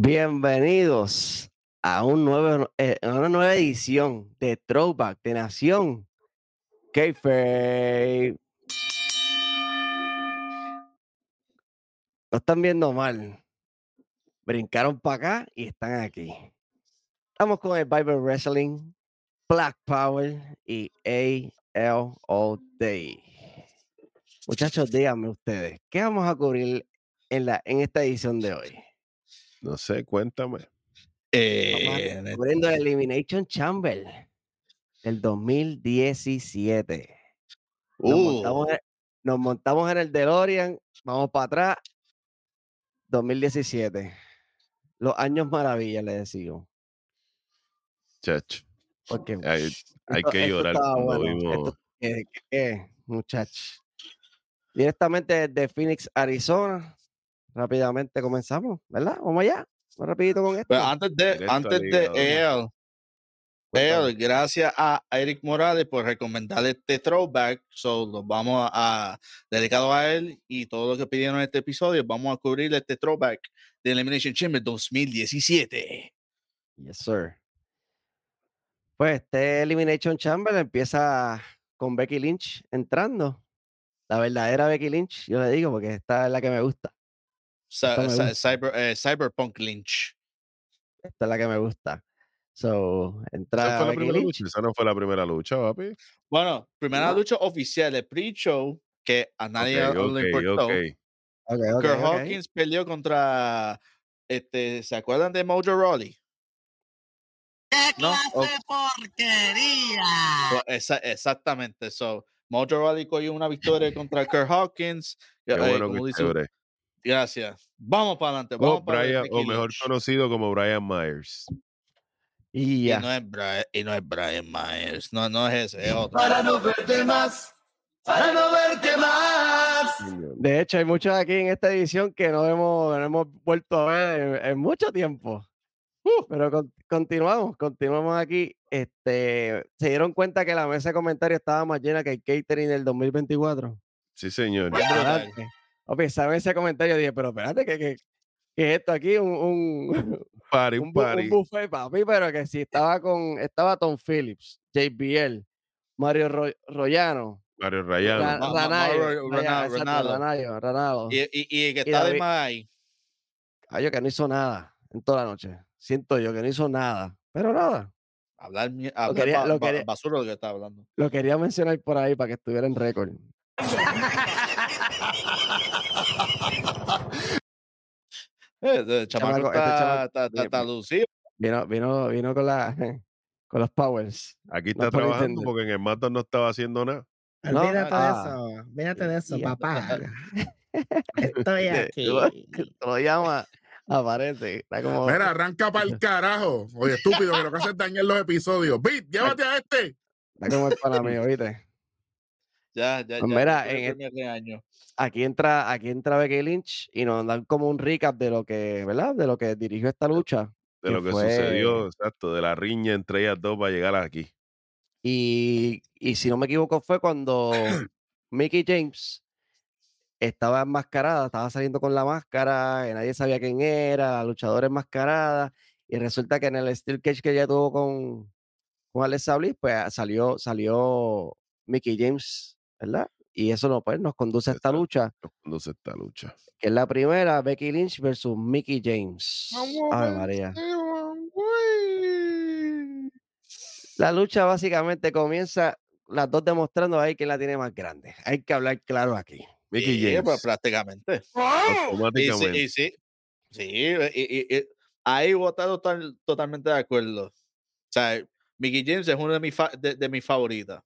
Bienvenidos a un nuevo, eh, una nueva edición de Throwback de Nación Kayfabe. No están viendo mal. Brincaron para acá y están aquí. Estamos con el Bible Wrestling, Black Power y AL All Day. Muchachos, díganme ustedes, ¿qué vamos a cubrir en, la, en esta edición de hoy? No sé, cuéntame. Eh, a- cubriendo el Elimination Chamber del 2017. Nos, uh, montamos, en- nos montamos en el DeLorean, vamos para atrás. 2017. Los años maravillas, le decimos. Chacho. Porque Hay, que llorar cuando bueno, vimos. eh, eh, muchachos. Directamente desde Phoenix, Arizona. Rápidamente comenzamos, ¿verdad? Vamos allá. Más rapidito con esto. pero antes de, antes de él, él, gracias a Eric Morales por recomendarle este throwback. So, lo vamos a, a- dedicado a él y todo lo que pidieron en este episodio. Vamos a cubrir este throwback de Elimination Chamber 2017. Yes, sir. Pues este Elimination Chamber empieza con Becky Lynch entrando. La verdadera Becky Lynch, yo le digo, porque esta es la que me gusta. Cyber, eh, Cyberpunk Lynch. Esta es la que me gusta. So, ¿Esa entra fue la primera lucha? Esa no fue la primera lucha, papi. Bueno, primera No. lucha oficial, el pre-show, que a nadie Ok, le importó. ok. Ok, ok, Kurt ok. Hawkins peleó contra, este, ¿se acuerdan de Mojo Rawley? ¡Qué No, clase de porquería! So, esa- exactamente. So, Mojo Rawley cogió una victoria contra Kurt Hawkins. Qué eh, bueno que. Gracias. Vamos para adelante. O, Vamos para Brian- o mejor Lynch. conocido como Brian Myers. Y Y no, es Brian, y no es Brian Myers. No, no es ese, es otro. Para no verte más, para no verte más. De hecho, hay muchos aquí en esta edición que no hemos, no hemos vuelto a ver en, en mucho tiempo. Uh, pero con- continuamos, continuamos aquí. Este, ¿Se dieron cuenta que la mesa de comentarios estaba más llena que el catering del 2024? Sí, señor. Bien esa mesa de comentarios dije, pero espérate, ¿qué, qué, qué es esto aquí? Un, un, Party, un, bu- un party. buffet, papi, pero que sí, estaba con, estaba Tom Phillips, JBL, Mario Ro- Royano, Mario Ra- Rayano. Ranayo. Ranayo, Ranaldo. Y, y, y el que Y está de David- más ahí. Ay, yo que no hizo nada en toda la noche. Siento yo que no hizo nada. Pero nada. Hablar, quería- lo quería- basura de lo que está hablando. Lo quería mencionar por ahí para que estuviera en récord. Eh, chamaco este está, chamaco- está, está- sí, está lucido. Vino, vino, vino con la con los powers. Aquí está trabajando porque en el Mato no estaba haciendo nada. No, Olvídate ah. de eso, olvídate de eso, papá. Estoy aquí. Lo llama, aparece. Está como. Mira, arranca para el carajo. Oye, estúpido, que lo que hace es dañar los episodios. Bit, llévate a este. Está como el pana mío, ¿viste? Ya, ya, Pues ya. mira, en año. Aquí entra, aquí entra Becky Lynch y nos dan como un recap de lo que, ¿verdad? De lo que dirigió esta lucha. De que lo que fue- sucedió, exacto, de la riña entre ellas dos para llegar aquí. Y, y si no me equivoco, fue cuando Mickey James estaba enmascarada, estaba saliendo con la máscara, nadie sabía quién era, la luchadora enmascarada, y resulta que en el Steel Cage que ella tuvo con, con Alexa Bliss, pues salió, salió Mickey James, ¿verdad? Y eso no, pues, nos conduce a esta lucha, Nos conduce esta lucha. que es la primera, Becky Lynch versus Mickey James. Ave María. La lucha básicamente comienza las dos demostrando ahí quién la tiene más grande. Hay que hablar claro aquí. Mickey pues, James. prácticamente. Y sí, y sí, sí, y, y- ahí a estar total- totalmente de acuerdo. O sea, Mickey James es uno de mis, fa- de, de mis favoritas.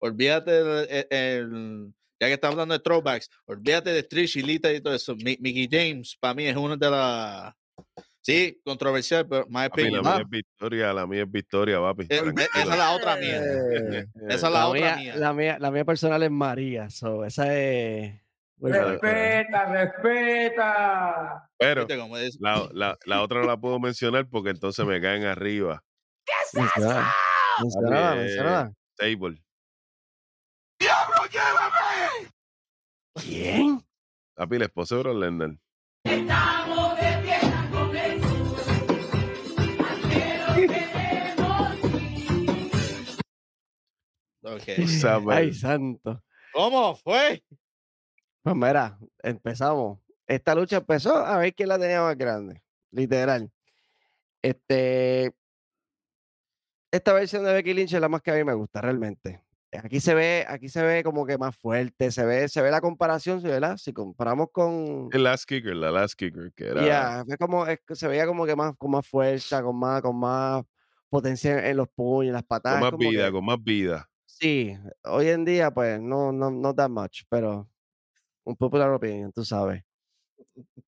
Olvídate, del- el, el- ya que estamos hablando de throwbacks, olvídate de Trish y Lita y todo eso. Mi- Mickey James, para mí, es uno de las. Sí, controversial, pero my Papi, la opinion. mía es victoria, la mía es victoria, papi. Eh, eh, esa es la otra mía. Eh, Esa es la, otra mía, mía. La mía, la mía personal es María. so, esa es. Respeta, respeta. Pero ¿Viste cómo es? la, la, la otra no la puedo mencionar porque entonces me caen arriba. Mencionada, mencionada, Papi, eh, mencionada. Table. ¿Quién? Papi, el esposo de Bro Lender. Estamos de fiesta con Jesús. Okay. Ay, santo. ¿Cómo fue? Pues mira, empezamos. Esta lucha empezó a ver quién la tenía más grande. Literal. Este. Esta versión de Becky Lynch es la más que a mí me gusta realmente. Aquí se ve, aquí se ve como que más fuerte, se ve, se ve la comparación, ¿verdad? Si comparamos con. El last kicker, la last kicker, que era. Ya, es como, es se veía como que más, con más fuerza, con más, con más potencia en los puños, en las patadas. con más vida, que- con más vida. Sí, hoy en día, pues, no, no, no that much, pero un popular opinion, tú sabes.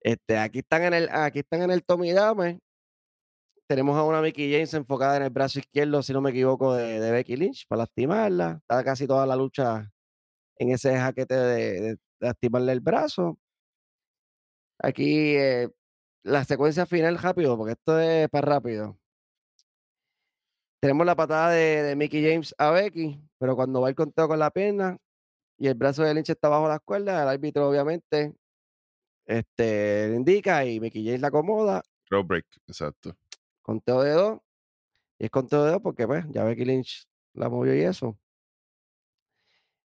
Este, aquí están en el, aquí están en el Tommy Dame. Tenemos a una Mickey James enfocada en el brazo izquierdo, si no me equivoco, de, Becky Lynch para lastimarla. Está casi toda la lucha en ese jaquete de, de- de lastimarle el brazo. Aquí eh, la secuencia final rápido, porque esto es para rápido. Tenemos la patada de, de Mickey James a Becky, pero cuando va el conteo con la pierna y el brazo de Lynch está bajo las cuerdas, el árbitro obviamente este, le indica y Mickey James la acomoda, Road break, exacto. Conteo de dos. Y es conteo de dos porque pues ya Becky Lynch la movió y eso.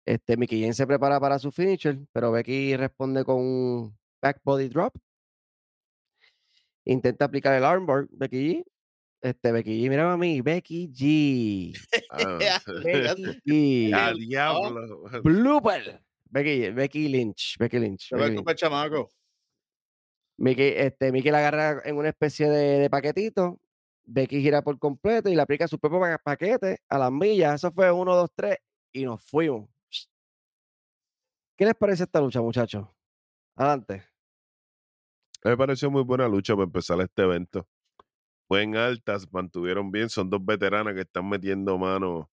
Este, Mickey James se prepara para su finisher, pero Becky responde con un back body drop. Intenta aplicar el armbar, Becky G. Este, Becky G, mira a mí, Becky G. Ah, Y ¡A diablo! blooper. Becky, Becky Lynch, Becky Lynch. Becky Lynch. chamaco. Mickey, este, Mickey la agarra en una especie de, de paquetito. Becky gira por completo y le aplica su propio pa- paquete a las millas. Eso fue uno, dos, tres y nos fuimos. ¿Qué les parece esta lucha, muchachos? Adelante. Me pareció muy buena lucha para empezar este evento. Fue en altas, mantuvieron bien. Son dos veteranas que están metiendo mano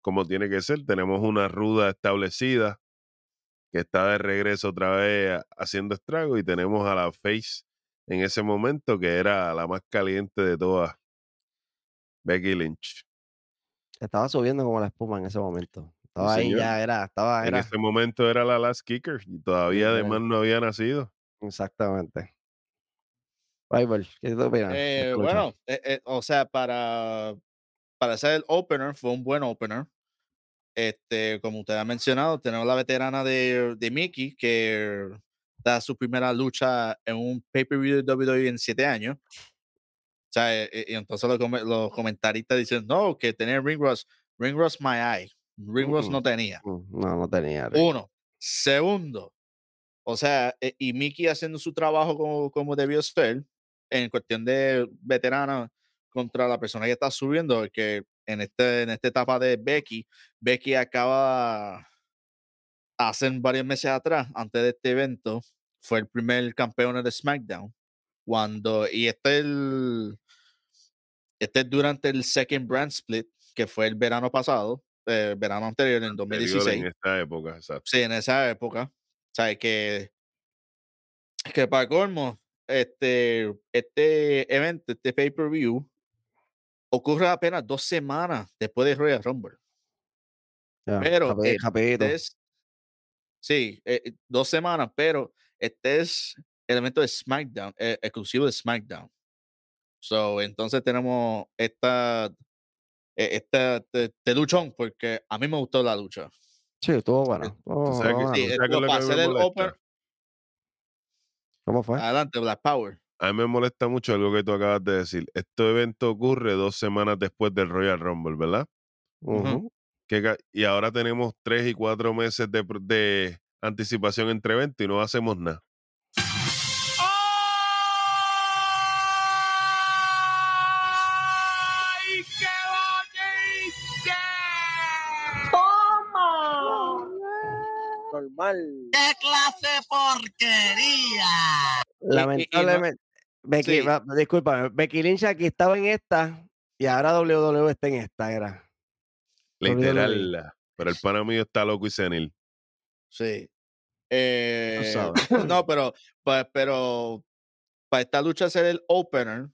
como tiene que ser. Tenemos una ruda establecida que está de regreso otra vez haciendo estrago y tenemos a la Face en ese momento que era la más caliente de todas, Becky Lynch. Estaba subiendo como la espuma en ese momento. Estaba ahí señor. ya, era, estaba, En era. ese momento era la last kicker y todavía Literal. además no había nacido. Exactamente. Bible, ¿qué tú opinas? Eh, bueno, eh, eh, o sea, para, para hacer el opener, fue un buen opener. Este, como usted ha mencionado, tenemos la veterana de, de Mickey, que da su primera lucha en un pay-per-view de WWE en siete años. O sea, eh, eh, y entonces los, come- los comentaristas dicen, no, que tenía Ring Rust. Ring Rust my eye. Ring Rust no Mm. tenía. Mm, No, no tenía. Uno. Segundo, o sea, eh, y Mickey haciendo su trabajo como, como debió ser, en cuestión de veterana contra la persona que está subiendo, que en, este, en esta etapa de Becky, Becky acaba hace varios meses atrás, antes de este evento, fue el primer campeón de SmackDown. Cuando, y este es el, este es durante el second brand split, que fue el verano pasado, eh, verano anterior, en Anterior 2016. En esta época, exacto. Sí, en esa época. O sea, que, que para colmo, este, este evento, este pay-per-view, ocurre apenas dos semanas después de Royal Rumble. Pero, rapidito. Este es, sí, eh, eh, dos semanas, pero este es el evento de SmackDown, eh, exclusivo de SmackDown. So, entonces tenemos esta, eh, esta, este, este luchón, porque a mí me gustó la lucha. Sí, estuvo bueno. ¿Cómo fue? adelante, Black Power. A mí me molesta mucho algo que tú acabas de decir. Este evento ocurre dos semanas después del Royal Rumble, ¿verdad? Que y ahora tenemos tres y cuatro meses de, de anticipación entre eventos y no hacemos nada. Normal. ¡Qué clase de porquería! Lamentablemente. Becky, sí. va- Becky Lynch aquí estaba en esta y ahora WWE está en esta, era. WWE. Literal. Pero el pana mío está loco y senil. Sí. Eh, no, pero, pa- pero para esta lucha hacer el opener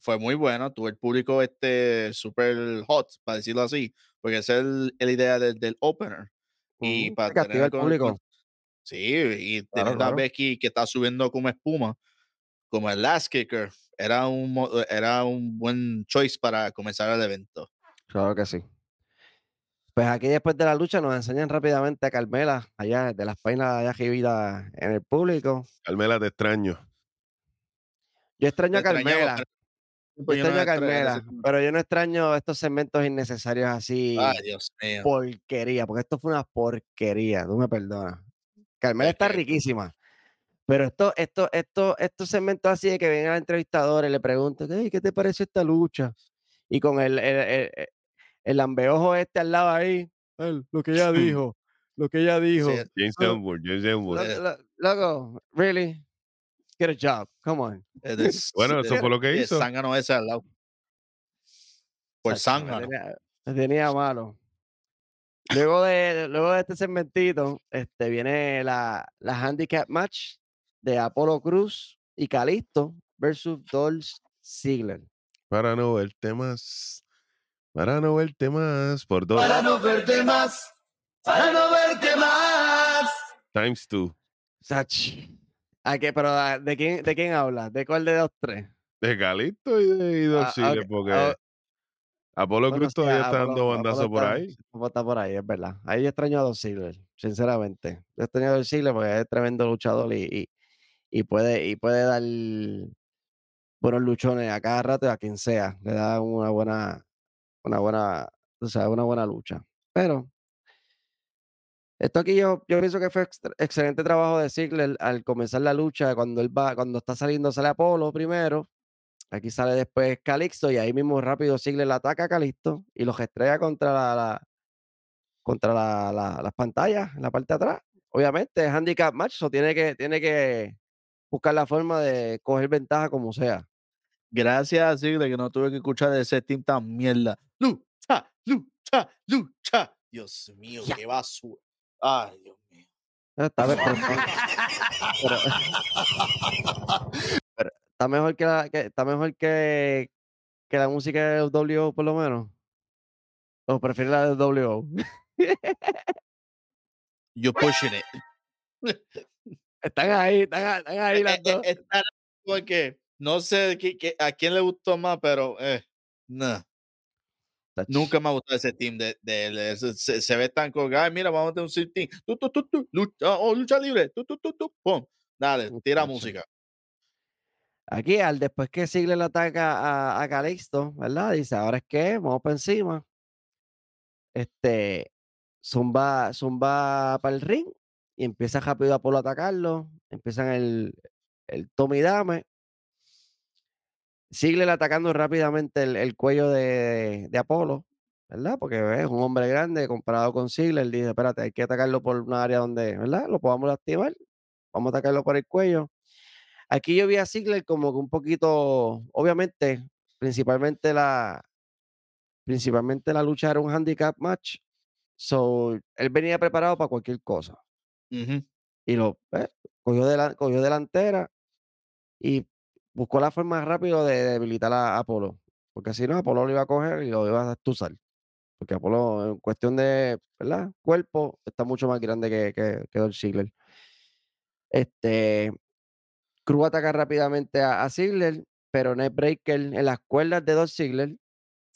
fue muy bueno. Tuvo el público este super hot, para decirlo así, porque esa es el, la idea del, del opener. Y Ujú, para tener al con- público. con- sí, y Claro, teniendo a claro. Becky que está subiendo como espuma, como el last kicker, era un, mo- era un buen choice para comenzar el evento. Claro que sí. Pues aquí después de la lucha nos enseñan rápidamente a Carmela, allá de las páginas allá arribita en el público. Carmela, te extraño. Yo extraño a Te Carmela, yo Pues yo no extraño a Carmela, pero yo no extraño estos segmentos innecesarios así, Ay, Dios mío. porquería, porque esto fue una porquería, tú me perdonas. Carmela Es está riquísima, pero esto, esto, esto, estos segmentos así de que vengan al entrevistador y le preguntan, "Ey, ¿qué te pareció esta lucha? Y con el, el, el, el- el lambeojo este al lado ahí, "Él, lo que ella dijo, lo que ella dijo. Sí, James Elwood, James Elwood. Lo- lo- Loco, really? Get a job, come on. de- Bueno, eso fue lo que hizo. zángano ese al lado. Por zángano. tenía, me tenía malo. Luego de, luego de este segmentito, este, viene la, la handicap match de Apolo Cruz y Calisto versus Dolph Ziggler. Para no verte más. Para no verte más. Por dos. Para no verte más, para no verte más. Times two. Sach. ¿A qué? Pero ah, ¿de quién, ¿de quién habla? ¿De cuál de los tres? De Calixto y de Dolph Ah, ok, porque ah, Apolo Bueno, Cruz sí, todavía está Apolo- dando Apolo bandazo por está- ahí. Apolo está por ahí, es verdad. Ahí yo extraño a Dolph Ziggler, sinceramente. Yo extraño a Dolph Ziggler porque es tremendo luchador y, y, y puede, y puede dar buenos luchones a cada rato y a quien sea. Le da una buena, una buena, o sea, una buena lucha. Pero esto aquí yo, yo pienso que fue extra- excelente trabajo de Ziggler al comenzar la lucha, cuando él va, cuando está saliendo, sale Apolo primero. Aquí sale después Calixto y ahí mismo rápido Ziggler le ataca a Calixto y los estrella contra la, la- contra la- la- las pantallas en la parte de atrás. Obviamente es handicap match, so tiene que, tiene que buscar la forma de coger ventaja como sea. Gracias a Ziggler que no tuve que escuchar ese team tan mierda. Lucha, lucha, lucha. Dios mío, Ya. qué basura. Ay, Dios mío. Está, pero pero- pero está mejor que, la, que- está mejor que, que la música de WO por lo menos. O prefiere la de WO. You're pushing it. Están ahí, están, están ahí las Eh, eh, dos. está porque no sé a quién le gustó más, pero eh, nah, Nunca me ha gustado ese team de, se, se ve tan colgado. Mira, vamos a tener un sit team. Tu, tu, tu, lucha, oh, lucha libre. Tu, tu, tu, pum. Dale, tira música. Aquí, al después que Ziggler le ataca a, a Calixto, ¿verdad? Dice, ahora es que vamos para encima. Este, Zumba, Zumba para el ring y empieza rápido Apolo a atacarlo. Empiezan el, el Tommy Dame. Ziggler atacando rápidamente el, el cuello de, de Apolo, ¿verdad? Porque es un hombre grande comparado con Ziggler. Dice, espérate, hay que atacarlo por una área donde, ¿verdad? Lo podamos lastimar. Vamos a atacarlo por el cuello. Aquí yo vi a Ziggler como que un poquito, obviamente, principalmente la, principalmente la lucha era un handicap match. So, él venía preparado para cualquier cosa. Y lo eh, cogió, delan- cogió delantera y buscó la forma rápido de debilitar a Apolo. Porque si no, Apolo lo iba a coger y lo iba a estuzar. Porque Apolo, en cuestión de ¿verdad? cuerpo, está mucho más grande que, que, que Dolph Ziggler. Este, Cruz ataca rápidamente a, a Ziggler, pero Breaker en las cuerdas de Dolph Ziggler,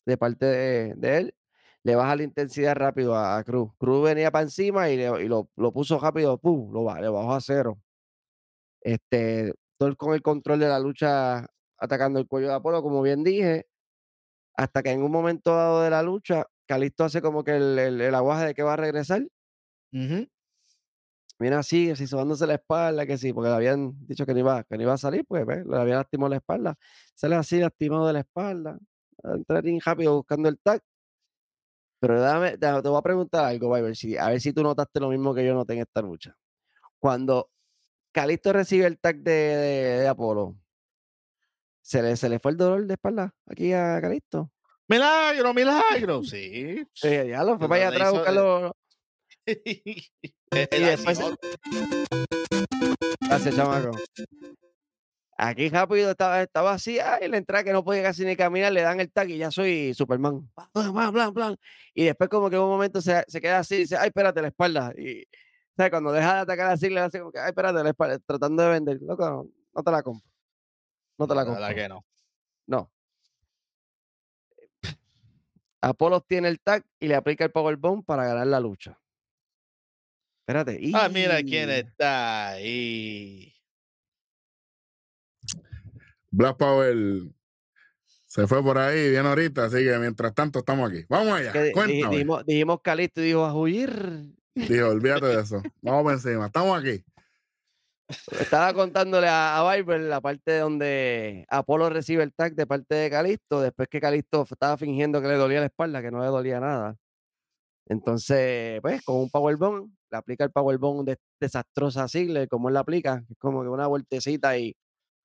de parte de, él, le baja la intensidad rápido a, Cruz. Cruz venía para encima y, le- y lo, lo puso rápido, ¡pum! Lo, le bajó a cero. Este, Con el control de la lucha atacando el cuello de Apolo, como bien dije, hasta que en un momento dado de la lucha, Calisto hace como que el, el, el aguaje de que va a regresar. Ujú. Viene así, así sobándose la espalda, que sí, porque le habían dicho que no iba, que no iba a salir, pues ¿ves? le había lastimado la espalda. Sale así, lastimado de la espalda. Entrar bien rápido buscando el tag. Pero dame, te, te voy a preguntar algo, ver, si, a ver si tú notaste lo mismo que yo noté en esta lucha. Cuando Calisto recibe el tag de, de, de Apolo, ¿se le, ¿se le fue el dolor de espalda aquí a Calisto? Milagro, milagro. Sí. Sí, ya lo fue para allá atrás a buscarlo. Eh, Y después Gracias, chamaco. Aquí rápido estaba, estaba así, ay, la entrada que no podía casi ni caminar, le dan el tag y ya soy Superman. Pa, plan, plan. Y después como que en un momento se, se queda así, dice, ay, espérate, la espalda. Y ¿sabes? cuando deja de atacar así, le hace como que, ay, espérate, la espalda, tratando de vender. Loco, no te la compro. No te la La compro. verdad que no. No. Apolo tiene el tag y le aplica el powerbomb para ganar la lucha. Espérate. Ah, mira quién está ahí. Black Power se fue por ahí bien ahorita, así que mientras tanto estamos aquí. Vamos allá, cuéntame. dijimos, dijimos Calisto y dijo a huir. Dijo, olvídate de eso. Vamos por encima, estamos aquí. Estaba contándole a, a Viper la parte donde Apolo recibe el tag de parte de Calisto, después que Calisto estaba fingiendo que le dolía la espalda, que no le dolía nada. Entonces, pues, con un powerbomb, le aplica el powerbomb de, desastrosa a Ziggler, como él la aplica, es como que una vueltecita y,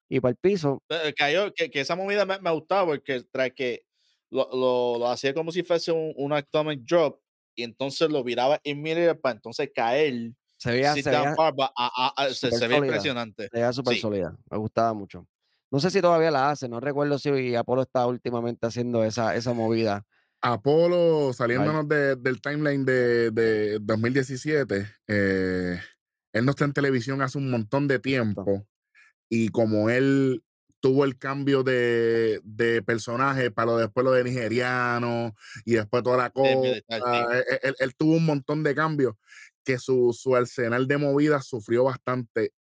y para el piso. Eh, Cayó, que, que esa movida me, me gustaba porque trae que lo, lo, lo hacía como si fuese un, un atomic drop y entonces lo viraba inmediatamente para entonces caer. Se veía, se veía, a- a- a- se, se ve sólida. impresionante. se veía súper Sí. sólida, me gustaba mucho. No sé si todavía la hace, no recuerdo si Apolo está últimamente haciendo esa, esa movida. Apolo, saliéndonos de- del timeline de, de 2017, eh, él no está en televisión hace un montón de tiempo y como él tuvo el cambio de, de personaje para lo después lo de nigeriano y después toda la cosa, militar, sí. él, él- él tuvo un montón de cambios que su, su arsenal de movidas sufrió bastante.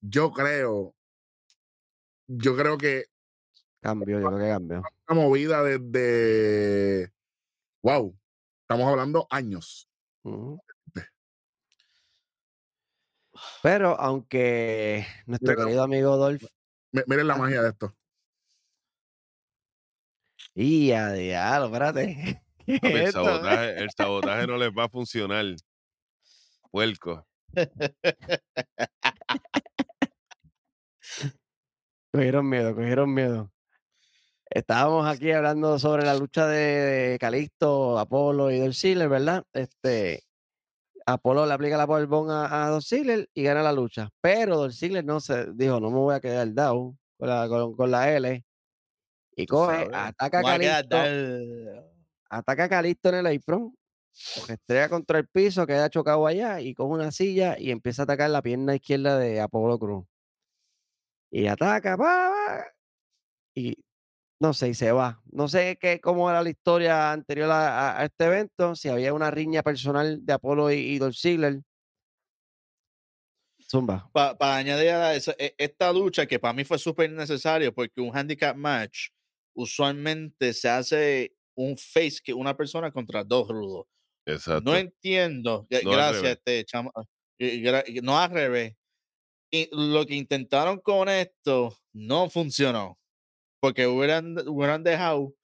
Yo creo, yo creo que Cambio, yo creo que cambió. una movida desde, wow, estamos hablando años. Pero aunque nuestro querido amigo Dolph, Mi- Miren la Ah. magia de esto. y a diablo, espérate. ¿qué Papi, es el, esto? sabotaje, el sabotaje no les va a funcionar. Puerco. Cogieron miedo, cogieron miedo. Estábamos aquí hablando sobre la lucha de Calixto, Apolo y Dolph Ziggler, ¿verdad? Este, Apolo le aplica la powerbomb a, a Ziggler y gana la lucha. Pero Dolph Ziggler no se dijo, no me voy a quedar down con la, con, con la L. Y coge, ataca a dar- ataca a Calixto en el apron, se estrella contra el piso, queda chocado allá y coge una silla y empieza a atacar la pierna izquierda de Apolo Cruz. Y ataca, pa, y no sé, y se va. No sé qué, cómo era la historia anterior a, a- a este evento, si había una riña personal de Apolo y, y Dolph Ziggler. Zumba. para añadir a eso, e- esta lucha que para mí fue súper necesario porque un handicap match usualmente se hace un face que una persona contra dos rudos. Exacto. No entiendo. No Gracias, este chamo. gra- y No al revés. Y lo que intentaron con esto no funcionó. Porque hubieran, hubieran dejado,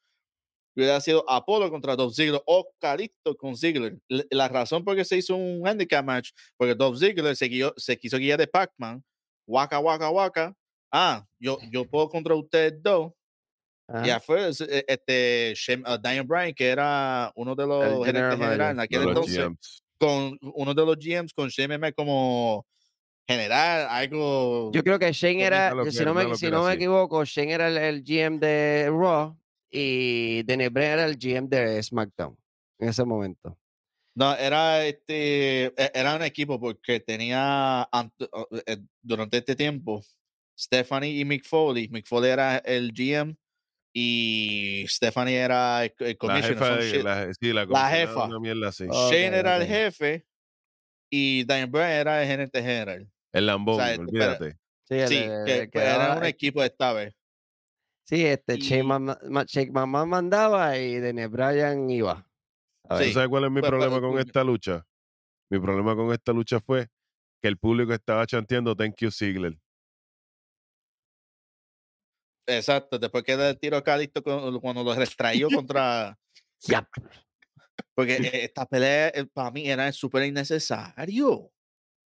hubiera sido Apolo contra Dolph Ziggler o Calixto con Ziggler. La razón por qué se hizo un handicap match, porque Dolph Ziggler se, guió- se quiso guiar de Pac-Man, waka, waka, waka. Ah, yo, yo puedo contra ustedes dos. Y Ajá. afuera, es- e- este, Shem- uh, Daniel Bryan, que era uno de los general gerentes generales en aquel entonces, GMs. con uno de los GMs, con Shane como general, algo. Yo creo que Shane era, que- si no me, si no me equivoco, Shane era el, el GM de Raw y Daniel Bryan era el GM de SmackDown en ese momento. No, era este, e- era un equipo porque tenía o- eh, durante este tiempo Stephanie y Mick Foley. Mick Foley era el GM y Stephanie era el, el La jefa la, sí, la, jefa. Una mierda así. Shane era el jefe y Daniel Bryan era el gerente general. El lambón, sea, pero- olvídate. Sí, el- Sí, el- que, pues, era un equipo esta vez. Sí, este Shane, Y- Mama- Ma- Shane McMahon mandaba y Daniel Bryan iba. A ¿Tú ver. Sí. sabes cuál es mi Pues, problema pues, con esta lucha? Mi problema con esta lucha fue que el público estaba chanteando Thank you, Ziggler. Exacto, después que el tiro Calixto cu- cuando lo restrayó contra. Ya. Porque eh, esta pelea eh, para mí era súper innecesario.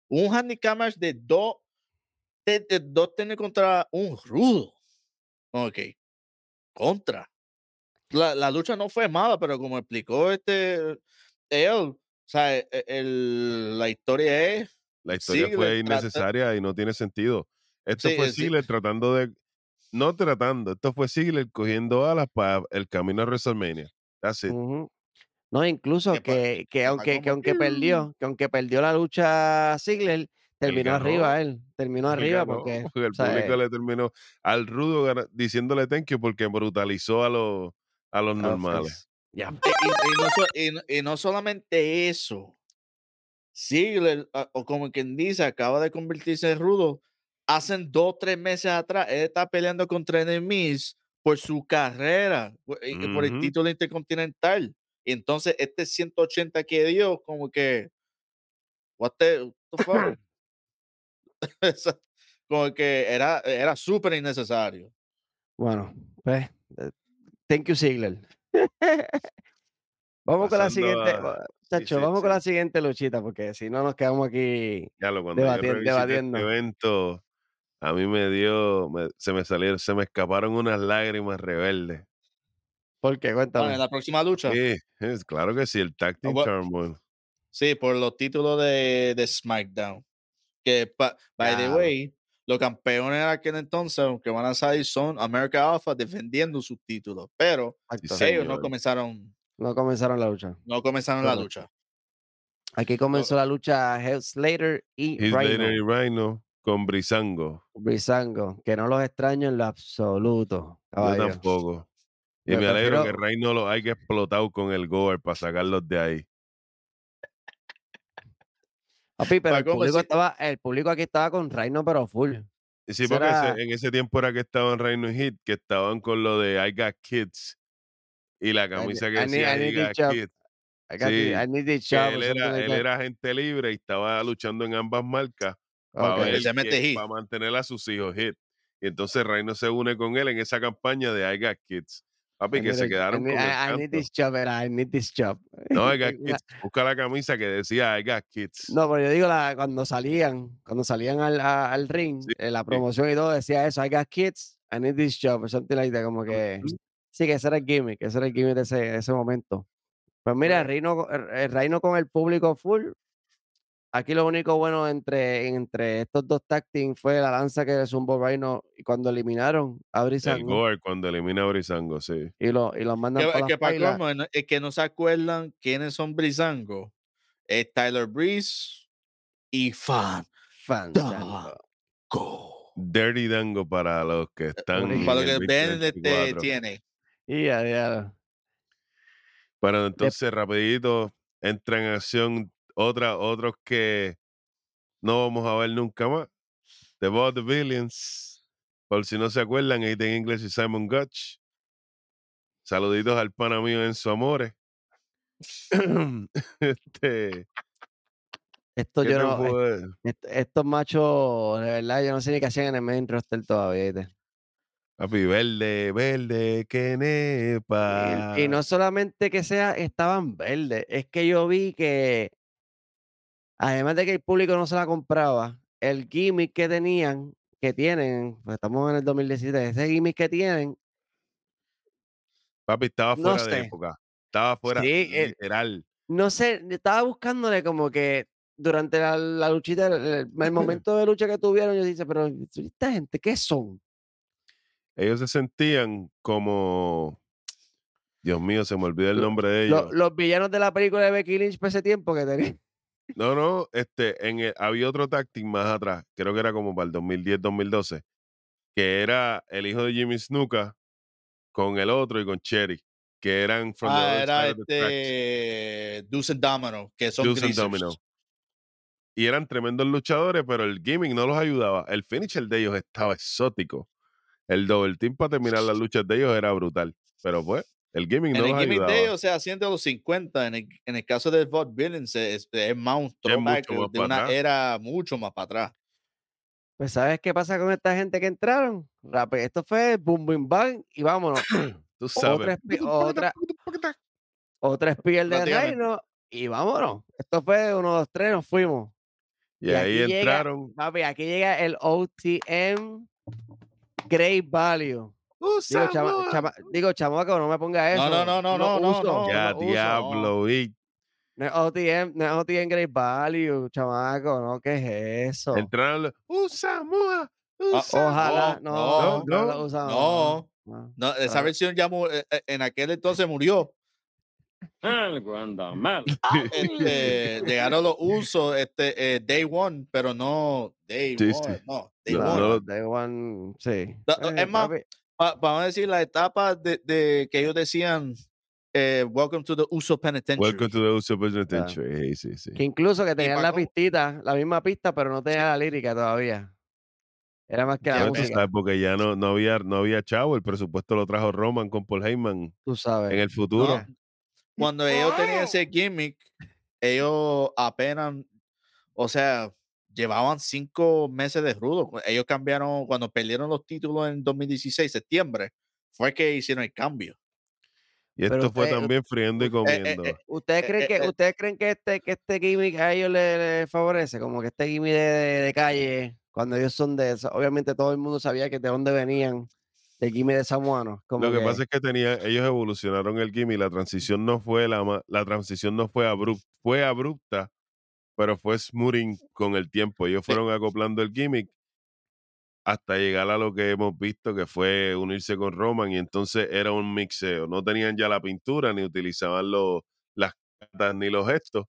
Un handicap match de dos, de, de dos tener contra un rudo. Ok. Contra. La, la lucha no fue mala, pero como explicó este él, o sea, e- el- la historia es La historia Ziggler fue trata- innecesaria y no tiene sentido. Esto Sí, fue eh, sí. Ziggler tratando de. No tratando, esto fue Ziggler cogiendo alas para el camino a WrestleMania. That's it. No, incluso Que pa- que, aunque, que aunque perdió, que aunque perdió la lucha Ziggler, terminó ganó. arriba él, terminó arriba ganó, porque, porque el o sea, público eh, le terminó al rudo diciéndole thank you porque brutalizó a los, a los a los normales. Y, no, so- y no- y no solamente eso. Ziggler, ah, o como quien dice, acaba de convertirse en rudo. Hacen dos, tres meses atrás, él está peleando contra enemies por su carrera, por, el título intercontinental. Y entonces, este 180 que dio, como que. What the, what the fuck? Esa- como que era, era súper innecesario. Bueno, pues, eh, thank you, Ziggler. vamos con la siguiente, a- sí, chacho, sí, vamos con sí. la siguiente luchita, porque si no nos quedamos aquí. Ya lo cuando Debatien- yo revisité debatiendo. este evento, a mí me dio, me- se me salieron, se me escaparon unas lágrimas rebeldes. ¿Por qué? Ah, Cuéntame. en la próxima lucha. Sí, es claro que sí, el Tag Team bueno. Turmoil. Sí, por los títulos de, de SmackDown. Que, pa- by the way, los campeones de aquel entonces, que van a salir, son America Alpha defendiendo sus títulos. Pero Exacto. ellos no señor. comenzaron, No comenzaron la lucha. no comenzaron la lucha. Aquí comenzó la lucha Heath Slater y Heath Slater y Rhino. Rhino con Brisango. Brisango, que no los extraño en lo absoluto. Yo caballo. tampoco. Y Me me alegro que prefiero- Rhino lo haya explotado con el Goer para sacarlos de ahí. Papi, pero el público, sí. estaba, el público aquí estaba con Rhino, pero full. Sí, porque ese- en ese tiempo era que estaban Rhino y Hit, que estaban con lo de I Got Kids. Y la camisa que I need- decía I need I Got. Kids. I, got Sí, I need que job él era, él era agente libre y estaba luchando en ambas marcas para mantener a sus hijos Hit. Y entonces Reino se une con él en esa campaña de I Got Kids. Papi, I que se a- I quedaron need- con el I, I need this job, era I need this job. No, I Got Kids. Busca la camisa que decía I Got Kids. No, pero yo digo la, cuando salían, cuando salían al, a- al ring, Sí, eh, la promoción y todo decía eso, I got kids, I need this job, or something like that, como que sí que ese era el gimmick, ese era el gimmick de ese, de ese momento. Pues mira, el reino, el, el reino con el público full. Aquí lo único bueno entre, entre estos dos tag fue la lanza que le zumbó Reino y cuando eliminaron a El Brisango Goer cuando elimina a Brisango, sí. y, lo, y los mandan Que, para que para es que no se acuerdan quiénes son Brisango. Es Tyler Breeze y Fan. Fandango. Go. Dirty Dango para los que están. en Para lo el que ven este 34. tiene. Y ya, ya. Pero entonces, rapidito, entra en acción otra, otros que no vamos a ver nunca más. The Bob the Billions. Por si no se acuerdan, Aiden English y Simon Gutch. Saluditos al pana mío Enzo Amores. este, Esto ¿qué yo no, Est- estos machos, de verdad, yo no sé ni qué hacían en el main roster todavía. Papi, verde, verde, que nepa. Y, y no solamente que sea, estaban verdes, es que yo vi que, además de que el público no se la compraba, el gimmick que tenían, que tienen, pues estamos en el 2017, ese gimmick que tienen, Papi, estaba no fuera de época. Estaba fuera, Sí, eh, literal. no sé, estaba buscándole como que durante la, la luchita, el, momento de lucha que tuvieron, yo dije, pero esta gente, ¿qué son? Ellos se sentían como. Dios mío, se me olvidó el nombre de Lo- ellos. los villanos de la película de Becky Lynch por ese tiempo que tenían. No, no, este, en el- había otro táctil más atrás, creo que era como para el 2010-2012, que era el hijo de Jimmy Snuka con el otro y con Cherry, que eran from the Ah, era este Deuce and Domino, que son Deuce and. Domino. Y eran tremendos luchadores, pero el gimmick no los ayudaba. El finisher de ellos estaba exótico. El double team para terminar las luchas de ellos era brutal. Pero pues, el gimmick En no el gimmick ayudaba. de ellos se hacían de los 50. En el, en el caso de Bob Billings es, es más un throwback mucho más de una atrás. era mucho más para atrás. Pues, ¿sabes qué pasa con esta gente que entraron? Rápido, esto fue boom, boom, bang y vámonos. Tú sabes. otra, espi- otra, otra spear de reino y vámonos. Esto fue uno, dos, tres, nos fuimos. y, y ahí aquí llega- entraron. Papi, aquí llega el OTM Great Value. Digo, chama, chama- digo, chamaco, no me ponga eso. No, no, no, no, no, uso, no. ya, lo uso. diablo, y No es OTM, no es OTM Great Value, chamaco, no, ¿qué es eso? entraron los, ¡Uh, Samoa! ¡Uh, Ah, Samoa". Ojalá, no, no, no, no, no. no. No, esa Ah. versión ya mu- eh, eh, en aquel entonces murió. Algo anda mal. Este, llegaron los usos este, eh, Day One, pero no Day Sí, One. sí. No, Day No, One. no Day one, sí. Es más, Pa- vamos a decir la etapa de, de que ellos decían eh, Welcome to the Uso Penitentiary. Welcome to the Uso Penitentiary. Sí, sí, sí. Que incluso que tenían la pistita, la misma pista, pero no tenía la lírica todavía. Era más que la Ya, música. porque ya no, no había no había chavo, el presupuesto lo trajo Roman con Paul Heyman tú sabes. en el futuro. No, cuando ellos tenían ese gimmick, ellos apenas, o sea, llevaban cinco meses de rudo. Ellos cambiaron, cuando perdieron los títulos en 2016, septiembre, fue que hicieron el cambio. Y esto fue usted- también friendo y eh, comiendo. eh, ¿Ustedes Eh, creen que, eh. ¿ustedes creen que este, que este gimmick a ellos les le favorece? Como que este gimmick de, de- de calle, cuando ellos son de eso, obviamente todo el mundo sabía que de dónde venían, del gimmick de samuano. Como Lo que pasa es que tenían, ellos evolucionaron el gimmick, la transición no fue la la transición no fue abrupta, fue abrupta, pero fue smoothing con el tiempo. Ellos fueron acoplando el gimmick hasta llegar a lo que hemos visto que fue unirse con Roman y entonces era un mixeo. No tenían ya la pintura ni utilizaban los, las cartas ni los gestos,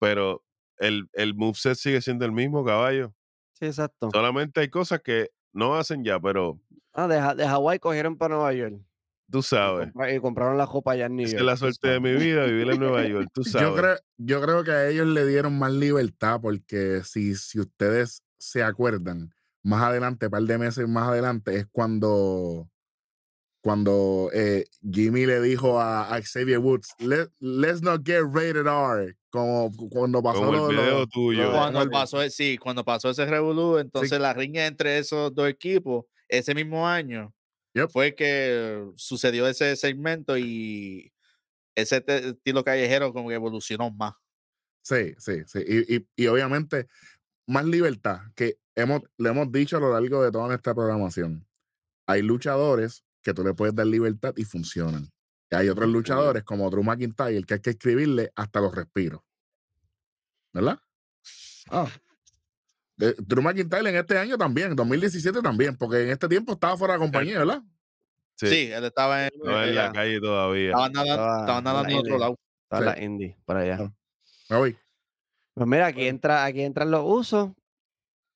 pero el, el moveset sigue siendo el mismo, caballo. Sí, exacto. Solamente hay cosas que no hacen ya, pero Ah, de, de Hawái cogieron para Nueva York. Tú sabes. y compraron la copa allá en New York. es la suerte de mi vida, vivir en Nueva York, tú sabes. Yo creo, yo creo que a ellos le dieron más libertad porque si, si ustedes se acuerdan, más adelante, un par de meses más adelante, es cuando, cuando eh, Jimmy le dijo a, a Xavier Woods, Let, let's not get rated R, como cu- cuando pasó Como el lo- video tuyo. lo- Cuando el- pasó, e- sí, cuando pasó ese revolú, entonces la riña entre esos dos equipos, ese mismo año, Yep. fue que sucedió ese segmento y ese estilo callejero como que evolucionó más. Sí, sí, sí. Y, y- y obviamente más libertad que hemos, le hemos dicho a lo largo de toda nuestra programación. Hay luchadores que tú le puedes dar libertad y funcionan. Y hay otros luchadores como Drew McIntyre que hay que escribirle hasta los respiros. ¿Verdad? Ah. De- Drew McIntyre en este año también, 2017 también, porque en este tiempo estaba fuera de compañía, ¿verdad? Sí, Sí, él estaba en, estaba en la calle todavía. estaba nadando, Estaba estaba nadando en otro lado. Está en Sí. la indie, por allá. Ah. Me voy. Pues mira, aquí entra, aquí entran los usos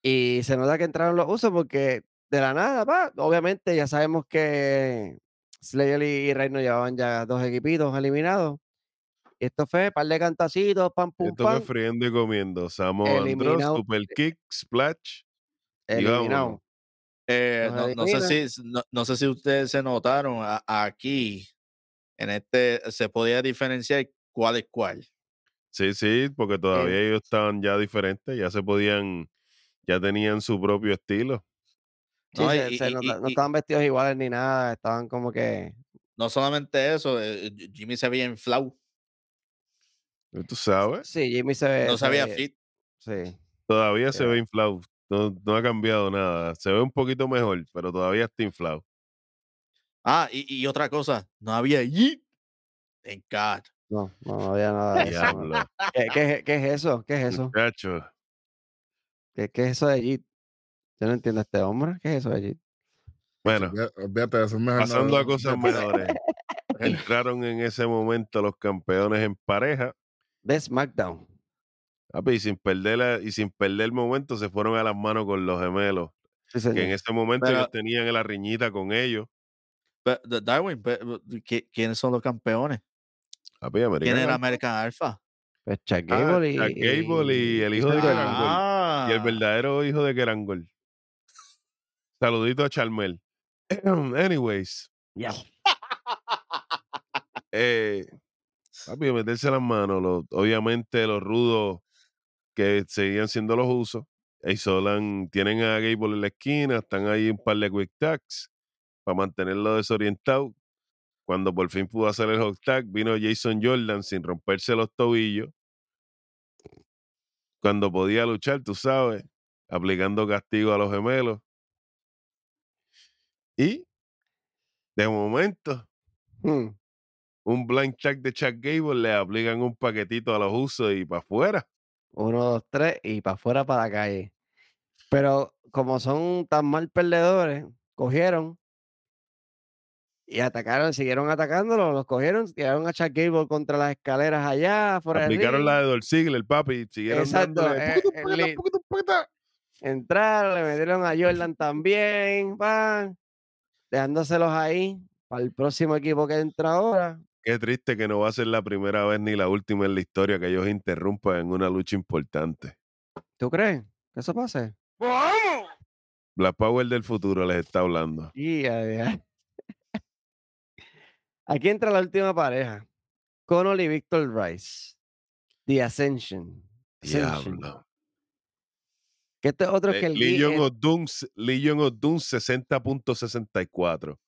y se nota que entraron los usos porque de la nada, pa, obviamente ya sabemos que Slayer y, y Reino llevaban ya dos equipitos eliminados. Y esto fue par de cantacitos, pam, pum, Esto fue friendo y comiendo. Samo Andros, Eliminado. Super Kick, Splash. vámonos. Eh, no, no sé si, no, no sé si ustedes se notaron a- aquí, en este, se podía diferenciar cuál es cuál. Sí, sí, porque todavía ellos estaban ya diferentes, ya se podían, ya tenían su propio estilo. Sí, No, se- y- se y- nota- y- no estaban vestidos iguales ni nada, estaban como que No solamente eso, eh, Jimmy se veía inflado, Tú sabes, sí, Jimmy se ve, no sabía fit. sí. todavía se ve inflado. No, no ha cambiado nada. Se ve un poquito mejor, pero todavía está inflado. Ah, y, y otra cosa, no había Yeet. Thank God. No, no, no había nada de eso. ¿Qué, qué, qué es eso? ¿Qué es eso? Muchacho. ¿Qué, qué es eso de Jeet? Yo no entiendo a este hombre. ¿Qué es eso de Jeet? Bueno, eso. es no- pasando a cosas mejores. Entraron en ese momento los campeones en pareja. De SmackDown. papi, y sin perder la- y sin perder el momento se fueron a las manos con los gemelos. Sí, Que en ese momento Pero- ellos tenían la riñita con ellos. Pe- de- Darwin, pe- ¿qui- ¿quiénes son los campeones? Papi, American ¿Quién era Alpha. American Alpha? Pues Chuck Ah, Gable y, Chuck Gable y el hijo de Kerangol. Ah, Y el verdadero hijo de Kerangol. Saludito a Charmel. Anyways. Ya. Eh, papi, meterse las manos. obviamente los rudos que seguían siendo los usos. Solan tienen a Gable en la esquina, están ahí un par de quick tags para mantenerlo desorientado. Cuando por fin pudo hacer el hot tag, vino Jason Jordan sin romperse los tobillos. Cuando podía luchar, tú sabes, aplicando castigo a los gemelos. Y de momento, Hmm. Un blind tag de Chuck Gable le aplican un paquetito a los usos y para afuera. Uno, dos, tres y para afuera, para la calle. Pero como son tan mal perdedores, cogieron y atacaron, siguieron atacándolo, los cogieron, tiraron a Chuck Gable contra las escaleras allá, fuera Aplicaron la de Dolph Ziggler, papi, y siguieron Exacto, dándole eh, el lead. poquito, poquito. entraron, le metieron a Jordan también, van, dejándoselos ahí para el próximo equipo que entra ahora, Qué triste que no va a ser la primera vez ni la última en la historia que ellos interrumpan en una lucha importante. ¿Tú crees que eso pase? Black Power del futuro les está hablando. Y ya, ya. Aquí entra la última pareja. Connell y Victor Rice. The Ascension. Ascension. Diablo. Que este es otro Eh, que el Legion of Doom, Legion of Doom 60.64.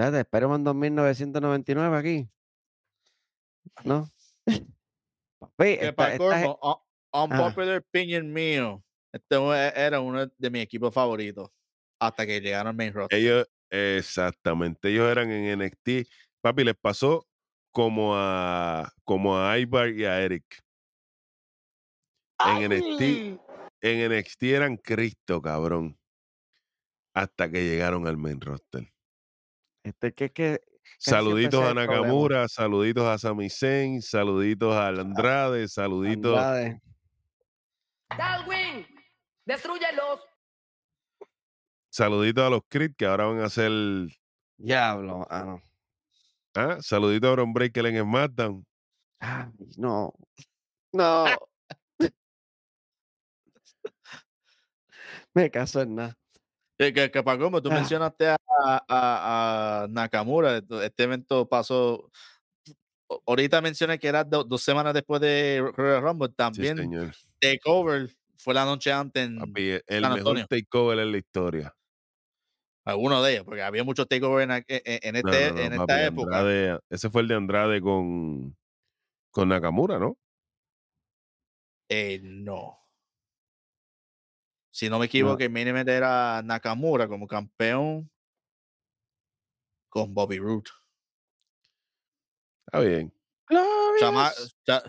Espérate, Spider-Man 2999 aquí. ¿No? Papi, Que esta- para colmo, opinion mío, este e- era uno de mis equipos favoritos hasta que llegaron al main roster. Ellos, exactamente, ellos eran en NXT. Papi, les pasó como a como a Ivar y a Eric. En NXT, en NXT eran Cristo, cabrón. Hasta que llegaron al main roster. Este, que, que, Saluditos a. Nakamura, saluditos a Sami Zayn, saluditos a Andrade, saluditos. Andrade. Darwin, destruyelos. Saluditos a los Creed que ahora van a hacer. Diablo. Ah, no. Ah, saluditos a Bron Breaker en SmackDown. Ay, no. No. Me caso en nada. Que, que, que para colmo, tú Ah. mencionaste a, a- a Nakamura. esto- Este evento pasó. Ahorita mencioné que era do- dos semanas después de Royal Rumble. También. Takeover fue la noche antes en Papi, e- el San mejor takeover en la historia. alguno de ellos, porque había muchos takeovers en, aqu- en, en No, este, no, no, en esta papi, época. Andrade- ese fue el de Andrade con, con Nakamura, ¿no? Eh, no. Si no me equivoco, el main event era Nakamura como campeón con Bobby Roode. Está bien. Chama, cha-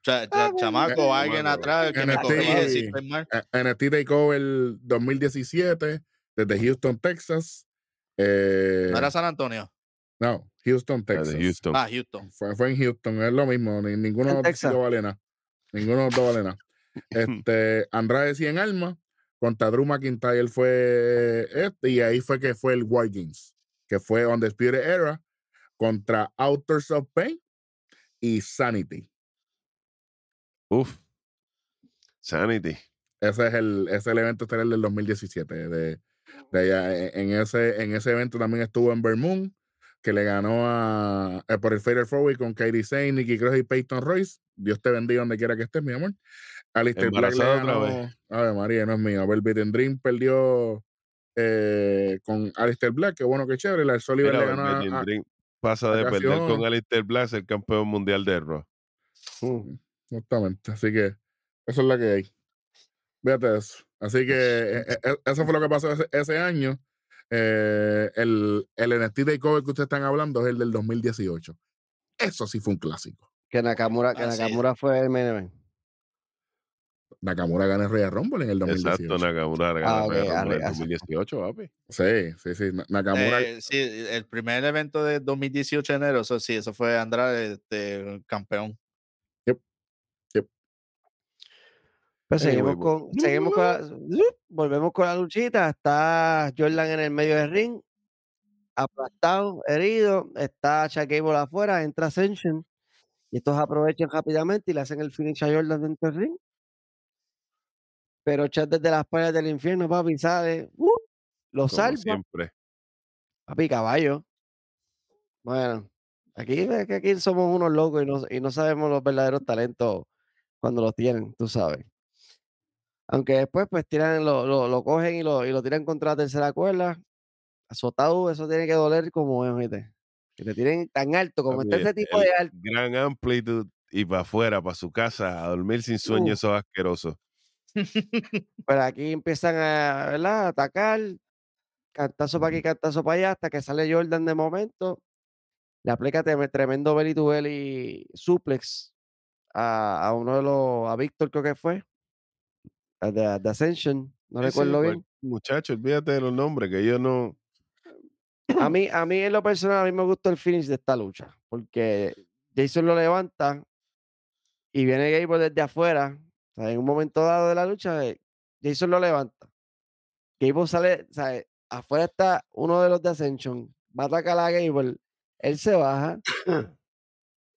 cha- cha- chamaco, alguien atrás que me NXT, corrige si estoy mal. Eh, NXT Takeover 2017 desde Houston, Texas. Eh, ¿No era San Antonio? no, Houston, Texas. Houston. Ah, Houston. Fue, fue en Houston, es lo mismo. ni- ninguno de los dos vale nada. Ninguno de los dos vale nada. Este, Andrade 100 almas contra Drew McIntyre fue este, y ahí fue que fue el War Games, que fue On the Spirit Era contra Authors of Pain y Sanity. Uf. Sanity. Ese es el, ese es el evento estelar del 2017. De, de allá. E- En, ese, en ese evento también estuvo en Moon, que le ganó a, eh, por el Fatal Four con Kairi Sane, Nikki Cross y Peyton Royce. Dios te bendiga donde quiera que estés, mi amor. Alistair Black le Embarazada otra ganó. vez. Ave María, no es mío. Velvet Dream perdió eh, con Alistair Black. Qué bueno, qué chévere. Sullivan Mira, le ganó Velvet a- a, pasa a de perder con. Alistair Black, el campeón mundial de Raw. Mm. Justamente. Así que eso es lo que hay. Fíjate eso. Así que eh, eh, eso fue lo que pasó ese, ese año. Eh, el, el NXT Takeover que ustedes están hablando es el del 2018. Eso sí fue un clásico. Que Nakamura, que. Nakamura fue el main event. Nakamura gana el Royal Rumble en el 2018. Exacto, Nakamura gana Ah, el Royal ok, Rumble en así. 2018, papi. Sí, sí, sí. Na- Nakamura. Eh, sí, el primer evento de 2018 de enero, eso sí, eso fue Andrade, este, campeón. Pues Anyway, seguimos vol- con, seguimos con la- volvemos con la luchita. Está Jordan en el medio del ring, aplastado, herido. Está Gable afuera, entra Ascension. Y estos aprovechan rápidamente y le hacen el finish a Jordan dentro del ring. Pero Chuck desde las paredes del infierno, papi, sale, ¡uh! lo salva, siempre. papi, caballo. Bueno, aquí, aquí somos unos locos y no, y no sabemos los verdaderos talentos cuando los tienen, tú sabes. Aunque después pues tiran, lo, lo, lo cogen y lo, y lo tiran contra la tercera cuerda. Azotado, eso tiene que doler como es, ¿viste? Que te tiren tan alto, como está ese tipo de alto. Gran amplitud y para afuera, para su casa, a dormir sin sueño, Uh. esos asquerosos. Pero aquí empiezan a, ¿verdad? a atacar. Cantazo para aquí, cantazo para allá, hasta que sale Jordan de momento. Le aplica trem- tremendo belly to belly suplex a, a uno de los, a Víctor creo que fue, de, de Ascension, no Sí, recuerdo bien. Muchacho, olvídate de los nombres, que yo no. A mí, a mí en lo personal, a mí me gustó el finish de esta lucha, porque Jason lo levanta y viene Gable desde afuera. O sea, en un momento dado de la lucha, eh, Jason lo levanta. Gable sale, sea, afuera está uno de los de Ascension, va a atacar a Gable. Él se baja,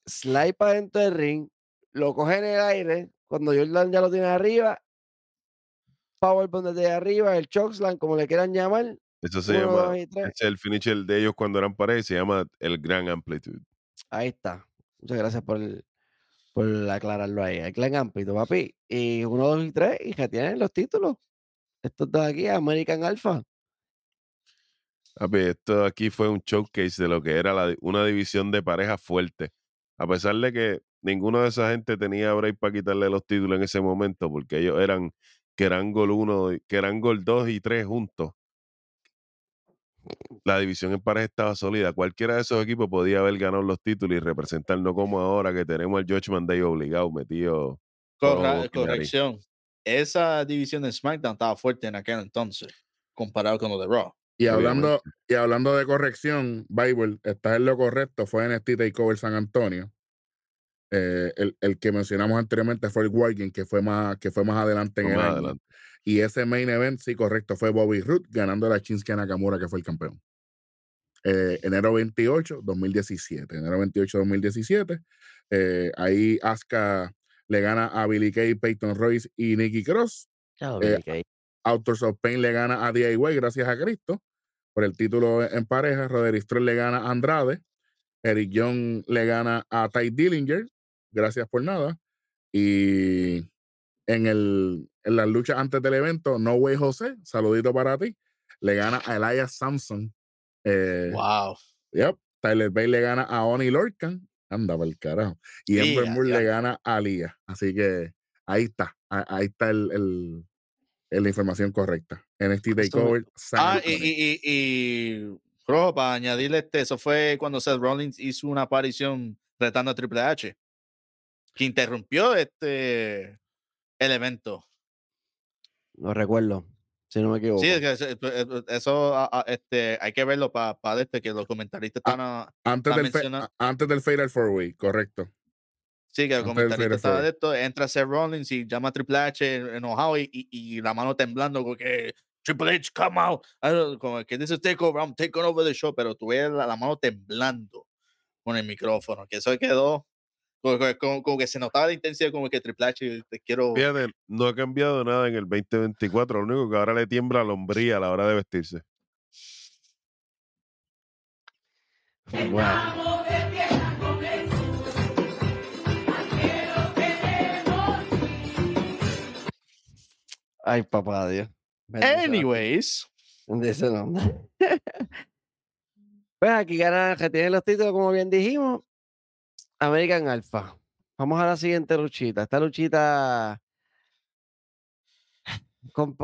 slide para dentro del ring, lo coge en el aire. Cuando Jordan ya lo tiene arriba, Powerbomb desde arriba, el chokeslam, como le quieran llamar. Eso se uno, llama, es el finisher de ellos cuando eran pareja se llama el Gran Amplitude. Ahí está. Muchas gracias por, por aclararlo ahí. El Clan Ampito, papi. Y uno, dos y tres, y que tienen los títulos. Estos dos aquí, American Alpha. Papi, esto aquí fue un showcase de lo que era una división de parejas fuerte. A pesar de que ninguno de esa gente tenía break para quitarle los títulos en ese momento, porque ellos eran que eran gol 1, que eran gol 2 y 3 juntos. La división en pareja estaba sólida. Cualquiera de esos equipos podía haber ganado los títulos y representar, no como ahora que tenemos al Judgment Day obligado, metido. Corra- corrección. Esa división de SmackDown estaba fuerte en aquel entonces, comparado con lo de Raw. Y hablando, Obviamente. y hablando de corrección, Bible, estás en lo correcto, fue NXT Takeover San Antonio. Eh, el, el que mencionamos anteriormente fue el Wargame, que fue más, que fue más adelante en el año. Y ese main event, sí, correcto, fue Bobby Roode ganando a Shinsuke Nakamura, que fue el campeón. Eh, enero 28, 2017. Enero 28, 2017. eh, ahí Asuka le gana a Billy Kay, Peyton Royce y Nikki Cross. Chao, Eh. Authors of Pain le gana a DIY, gracias a Cristo, por el título en pareja. Roderick Strong le gana a Andrade. Eric Young le gana a Ty Dillinger, gracias por nada. Y en, el, en las luchas antes del evento, No Way José, saludito para ti, le gana a Elias Samson. Eh, Wow. yep, Tyler Bay le gana a Oni Lorcan, anda para el carajo. Y Ember Ya, Moore ya. le gana a Lía. Así que ahí está, ahí está el, el- el- la información correcta. NXT Eso- Takeover. Ah, y, y, y, y Rojo, para añadirle este, eso fue cuando Seth Rollins hizo una aparición retando a Triple H, que interrumpió este el evento. No recuerdo, si no me equivoco. Sí, es que eso, eso- eso, ah, ah, este, hay que verlo para este, que los comentaristas están a- antes, del fe- antes del Fatal Four Way, correcto. Sí, que el comentarista estaba de esto, entra Seth Rollins y llama a Triple H enojado y, y, y la mano temblando porque Triple H, come out. Como que dice takeover, I'm taking over the show, pero tú ves la, la mano temblando con el micrófono, que eso quedó como, que- como- como que se notaba la intensidad, como que Triple H, te quiero. Fíjate, no ha cambiado nada en el 2024. Lo único que ahora le tiembla la hombría a la hora de vestirse. Ay, papá Dios. Anyways, Dice no. pues aquí ganan, que tienen los títulos, como bien dijimos. American Alpha. Vamos a la siguiente luchita. Esta luchita.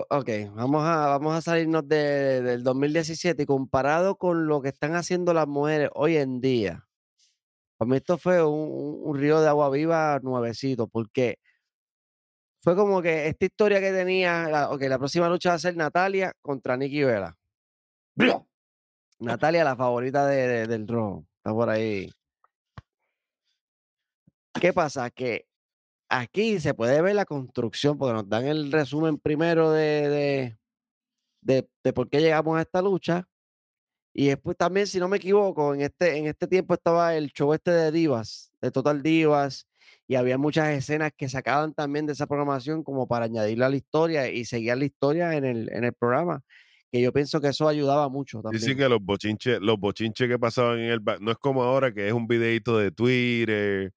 Ok, vamos a, vamos a salirnos de- del 2017 y comparado con lo que están haciendo las mujeres hoy en día. Para mí esto fue un, río de agua viva nuevecito, porque fue como que esta historia que tenía, la, ok, la próxima lucha va a ser Natalia contra Nikki Vela. Natalia, la favorita de- de- del rojo, está por ahí. ¿Qué pasa? Que aquí se puede ver la construcción, porque nos dan el resumen primero de, de, de- de por qué llegamos a esta lucha. Y después también, si no me equivoco, en este, en este tiempo estaba el show este de Divas, de Total Divas, y había muchas escenas que sacaban también de esa programación como para añadirle a la historia y seguir la historia en el, en el programa, que yo pienso que eso ayudaba mucho también. sí que los bochinches, los bochinches que pasaban en el no es como ahora que es un videito de Twitter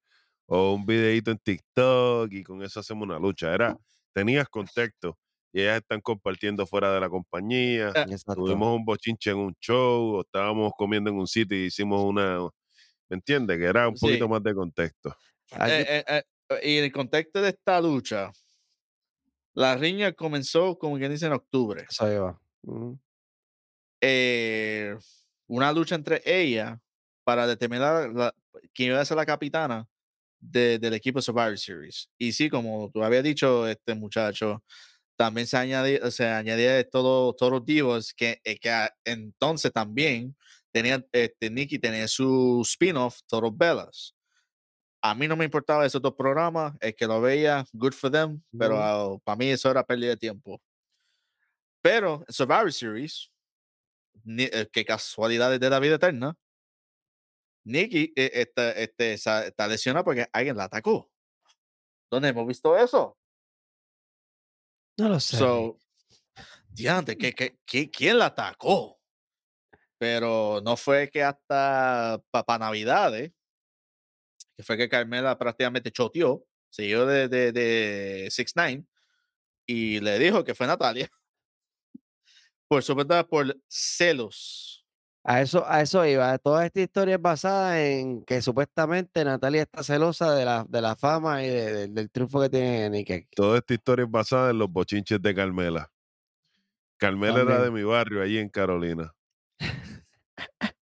o un videito en TikTok y con eso hacemos una lucha. Era, tenías contexto y ellas están compartiendo fuera de la compañía. Eh, Exacto. Tuvimos un bochinche en un show o estábamos comiendo en un sitio y hicimos una, ¿me entiendes? Que era un Sí. poquito más de contexto. Aquí- eh, eh, eh, y en el contexto de esta lucha, la riña comenzó, como quien dice, en octubre. ahí va. Eh, una lucha entre ella para determinar la- quién iba a ser la capitana de- del equipo Survivor Series. Y sí, como tú habías dicho, este muchacho, también se añadía, se añadía todo, todos los divos que, eh, que entonces también tenía, este, Nicky tenía su spin-off, Total Bellas. A mí no me importaba esos dos programas, el que lo veía, good for them, pero para mí eso era pérdida de tiempo. Pero Survivor Series, ni- eh, qué casualidades de la vida eterna, Nikki eh, está, este, está, lesionada porque alguien la atacó. ¿Dónde hemos visto eso? No lo sé. So, diante, ¿qué, qué, qué- quién la atacó? Pero no fue que hasta para Navidades, que fue que Carmela prácticamente choteó, siguió de, de, de 6ix9ine y le dijo que fue Natalia. Por supuesto, por celos. A eso, a eso iba. Toda esta historia es basada en que supuestamente Natalia está celosa de la, de la fama y de- de- del triunfo que tiene Nicky. Toda esta historia es basada en los bochinches de Carmela. Carmela era de mi barrio, allí en Carolina.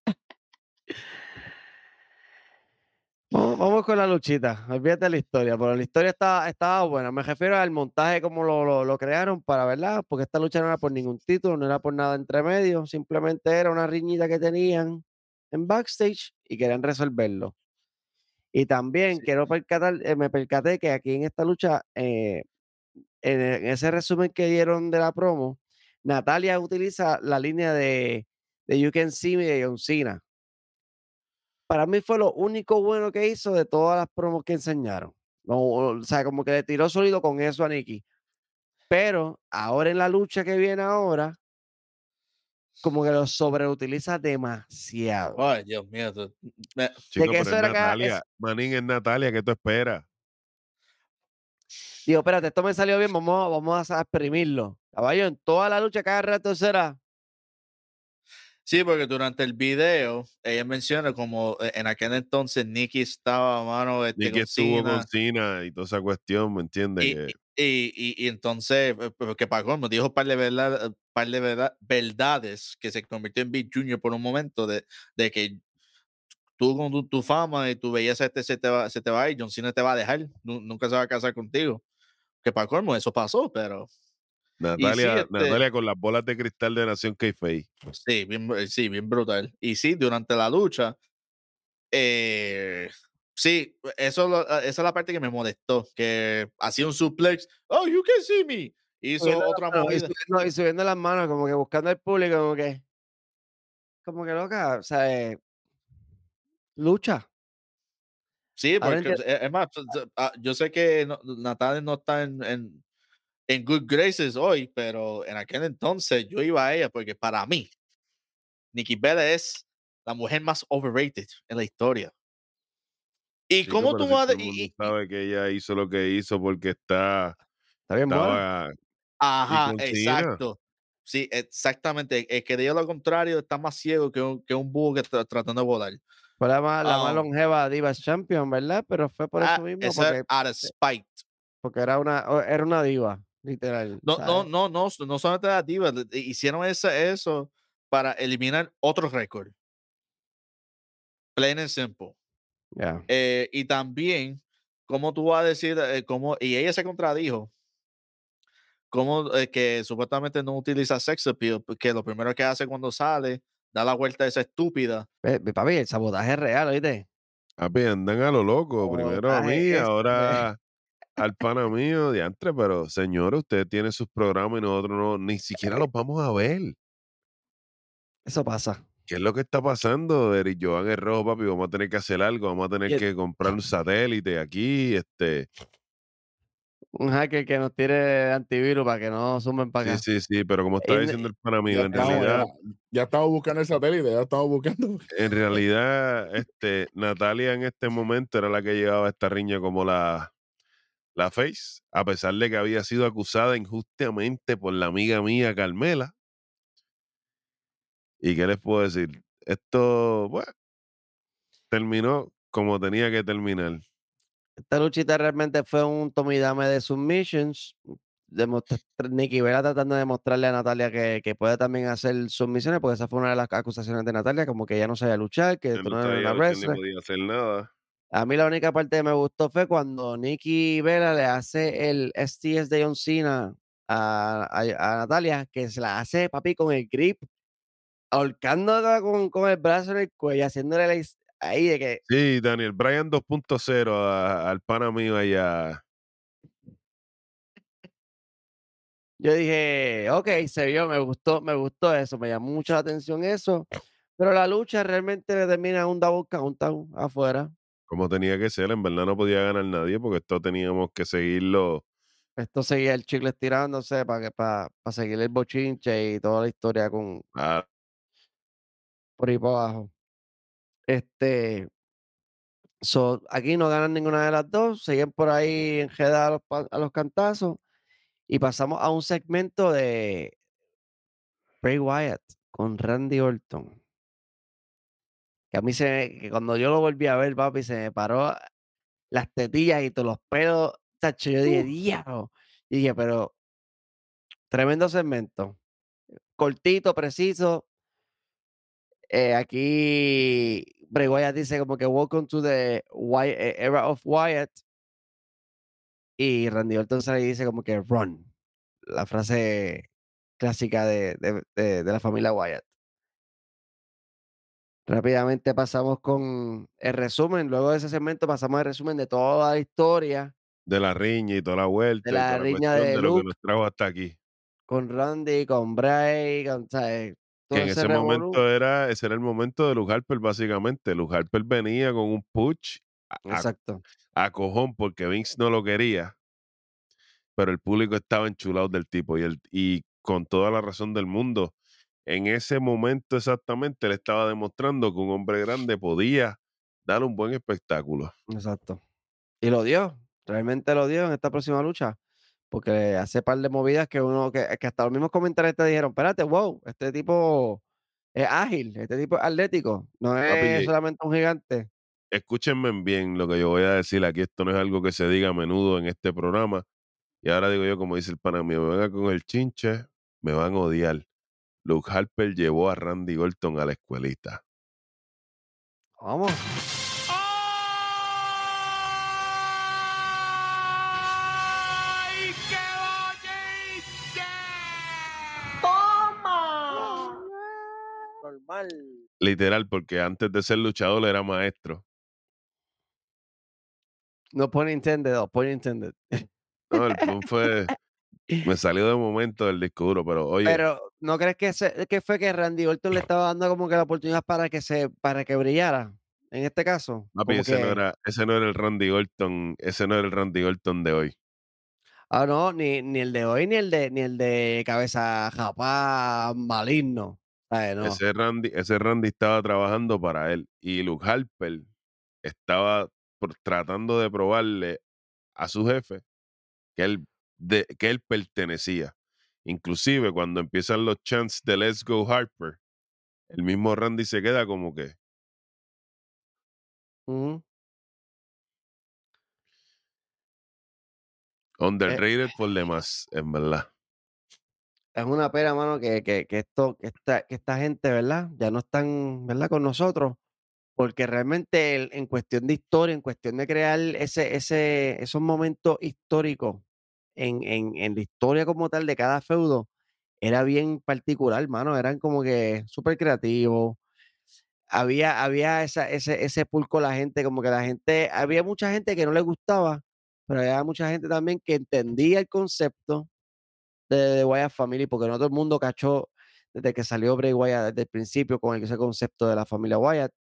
Vamos, vamos con la luchita. Olvídate de la historia, pero la historia estaba, estaba buena. Me refiero al montaje, como lo, lo, lo crearon para, ¿verdad? Porque esta lucha no era por ningún título, no era por nada entre medio, simplemente era una riñita que tenían en backstage y querían resolverlo. Y también quiero percatar, eh, me percaté que aquí en esta lucha, eh, en, e- en ese resumen que dieron de la promo, Natalia utiliza la línea de, de You Can See Me de John Cena para mí fue lo único bueno que hizo de todas las promos que enseñaron. O sea, como que le tiró sólido con eso a Nikki. Pero ahora en la lucha que viene ahora, como que lo sobreutiliza demasiado. Ay, Dios mío. tú- me- Chico, que pero eso es era cada- Natalia. es- Manín es Natalia, ¿qué tú esperas? Digo, espérate, esto me salió bien, vamos, vamos a exprimirlo. Caballo, en toda la lucha cada rato será. Sí, porque durante el video ella menciona como eh, en aquel entonces Nicky estaba mano este, Ni que con estuvo con Cena y toda esa cuestión, ¿me entiendes? y, y, y- y entonces eh, pero que pagó, me dijo un par de, verdad, par de verdad- verdades que se convirtió en Big Junior por un momento de, de que tú con tu, tu fama y tu belleza este se te va, se te va a ir, John Cena te va a dejar, nu- nunca se va a casar contigo. Que para colmo eso pasó, pero Natalia, este- Natalia con las bolas de cristal de Nación K-Fei. Sí, bien, br- sí, bien brutal. Y sí, durante la lucha, eh, sí, eso, lo- ah, esa es la parte que me molestó, que hacía un suplex, oh, you can see me, hizo las otra y movida. subiendo, y subiendo las manos, como que buscando al público, como que. Como que loca, o sea, eh, lucha. Sí, porque eh, es más, ah, yo sé que no- Natalia no está en, en, en good graces hoy, pero en aquel entonces yo iba a ella porque para mí, Nikki Bella es la mujer más overrated en la historia. ¿Y cómo tú si vas a... y- sabe que ella hizo lo que hizo porque está, Está bien estaba Ajá, exacto. Sí, exactamente. El que diga lo contrario está más ciego que un, que un búho que está tratando de volar. Fue la más, la más Ah. longeva Divas Champion, ¿verdad? Pero fue por Ah, eso mismo, porque, out of spite. porque era una era una diva, literal. No, no, ¿sabes? no, no, no solamente la diva, hicieron esa- eso para eliminar otro récord. Plain and simple. Eh, y también, ¿cómo tú vas a decir, eh, cómo, y ella se contradijo, cómo eh, que supuestamente no utiliza sex appeal, porque lo primero que hace cuando sale, da la vuelta a esa estúpida. Papi, el sabotaje es real, ¿oíste? Papi, andan a lo loco. Primero a mí, es- ahora al pana mío, diantre, pero señores, usted tiene sus programas y nosotros no, ni siquiera los vamos a ver. Eso pasa. ¿Qué es lo que está pasando? Eric Joan es rojo, papi. Vamos a tener que hacer algo. Vamos a tener el- que comprar un satélite aquí. Este, Un hacker que nos tire antivirus para que no sumen para sí, acá. sí, sí, pero como está En- diciendo el pana mío, en realidad, ya, ya estamos buscando el satélite, ya estamos buscando. en realidad, este, Natalia en este momento era la que llevaba esta riña como la, la face, a pesar de que había sido acusada injustamente por la amiga mía Carmela. ¿Y qué les puedo decir? Esto, bueno, terminó como tenía que terminar. Esta luchita realmente fue un tome y dame de submissions. Demostra- Nikki Bella tratando de demostrarle a Natalia que, que puede también hacer submisiones, porque esa fue una de las acusaciones de Natalia, como que ella no sabía luchar, que no no sabía una wrestler. podía hacer nada. A mí la única parte que me gustó fue cuando Nikki Bella le hace el STS de John Cena a, a- a Natalia, que se la hace, papi, con el grip, ahorcándola con, con el brazo en el cuello, haciéndole la ahí de que Sí, Daniel, Bryan 2.0 a- al pana mío allá. yo dije, ok, se vio, me gustó, me gustó eso, me llamó mucho la atención eso, Pero la lucha realmente le termina un double countdown afuera. Como tenía que ser, en verdad no podía ganar nadie porque esto teníamos que seguirlo. Esto seguía el chicle estirándose para que para, seguir el bochinche y toda la historia con Ah, por ahí para abajo. Este, so, aquí no ganan ninguna de las dos, siguen por ahí enredadas a los, pa- a los cantazos y pasamos a un segmento de Bray Wyatt con Randy Orton. Que a mí se que cuando yo lo volví a ver, papi, se me paró las tetillas y todos los pelos. tacho, yo dije, diablo. Y dije, pero tremendo segmento. Cortito, preciso. Eh, aquí Bray Wyatt dice como que welcome to the eh, era of Wyatt. Y Randy Orton sale y dice como que run. La frase clásica de, de- de- de la familia Wyatt. Rápidamente pasamos con el resumen. Luego de ese segmento pasamos al resumen de toda la historia de la riña y toda la vuelta. y la riña de de lo que nos trajo hasta aquí. con Randy, con Bray, con, ¿sabes? todo Que en ese revolú. momento era, ese era el momento de Luke Harper, básicamente. Luke Harper venía con un push a, a- Exacto. a cojón porque Vince no lo quería. Pero el público estaba enchulado del tipo y, el, y con toda la razón del mundo. En ese momento exactamente le estaba demostrando que un hombre grande podía dar un buen espectáculo. Exacto. Y lo dio, realmente lo dio en esta próxima lucha, porque hace par de movidas que uno, que, que hasta los mismos comentarios te dijeron, espérate, wow, este tipo es ágil, este tipo es atlético, no es Papi, solamente un gigante. escúchenme bien lo que yo voy a decir aquí. Esto no es algo que se diga a menudo en este programa. Y ahora digo yo, como dice el pana mío, me venga con el chinche, me van a odiar. Luke Harper llevó a Randy Orton a la escuelita. Vamos. ¡Ay, qué! ¡Toma! Normal. Literal, porque antes de ser luchador era maestro. No pone intended, no pone intended. No, el pun fue. Me salió de momento del disco duro, pero oye, Pero, ¿no crees que, ese- que fue que Randy Orton le estaba dando como que la oportunidad para que se, para que brillara? En este caso. papi, ese, no era, ese no era el Randy Orton, ese no era el Randy Orton de hoy. Ah, no, ni, ni el de hoy, ni el de, ni el de cabeza japá maligno. Ay, no. Ese Randy, ese Randy estaba trabajando para él. Y Luke Harper estaba por- tratando de probarle a su jefe que él, de, que él pertenecía. Inclusive cuando empiezan los chants de Let's Go Harper, el mismo Randy se queda como que, Ujú. underrated por demás, en verdad. Es una pena, mano, que, que, que esto, que esta, que esta gente, ¿verdad? Ya no están, ¿verdad? Con nosotros. Porque realmente el- en cuestión de historia, en cuestión de crear ese, ese, esos momentos históricos en, en, en la historia como tal de cada feudo, era bien particular, mano. Eran como que súper creativos. Había, había ese, ese pulco la gente, como que la gente, había mucha gente que no le gustaba, pero había mucha gente también que entendía el concepto de, Wyatt Family, porque no todo el mundo cachó desde que salió Bray Wyatt desde el principio con ese concepto de la familia Wyatt.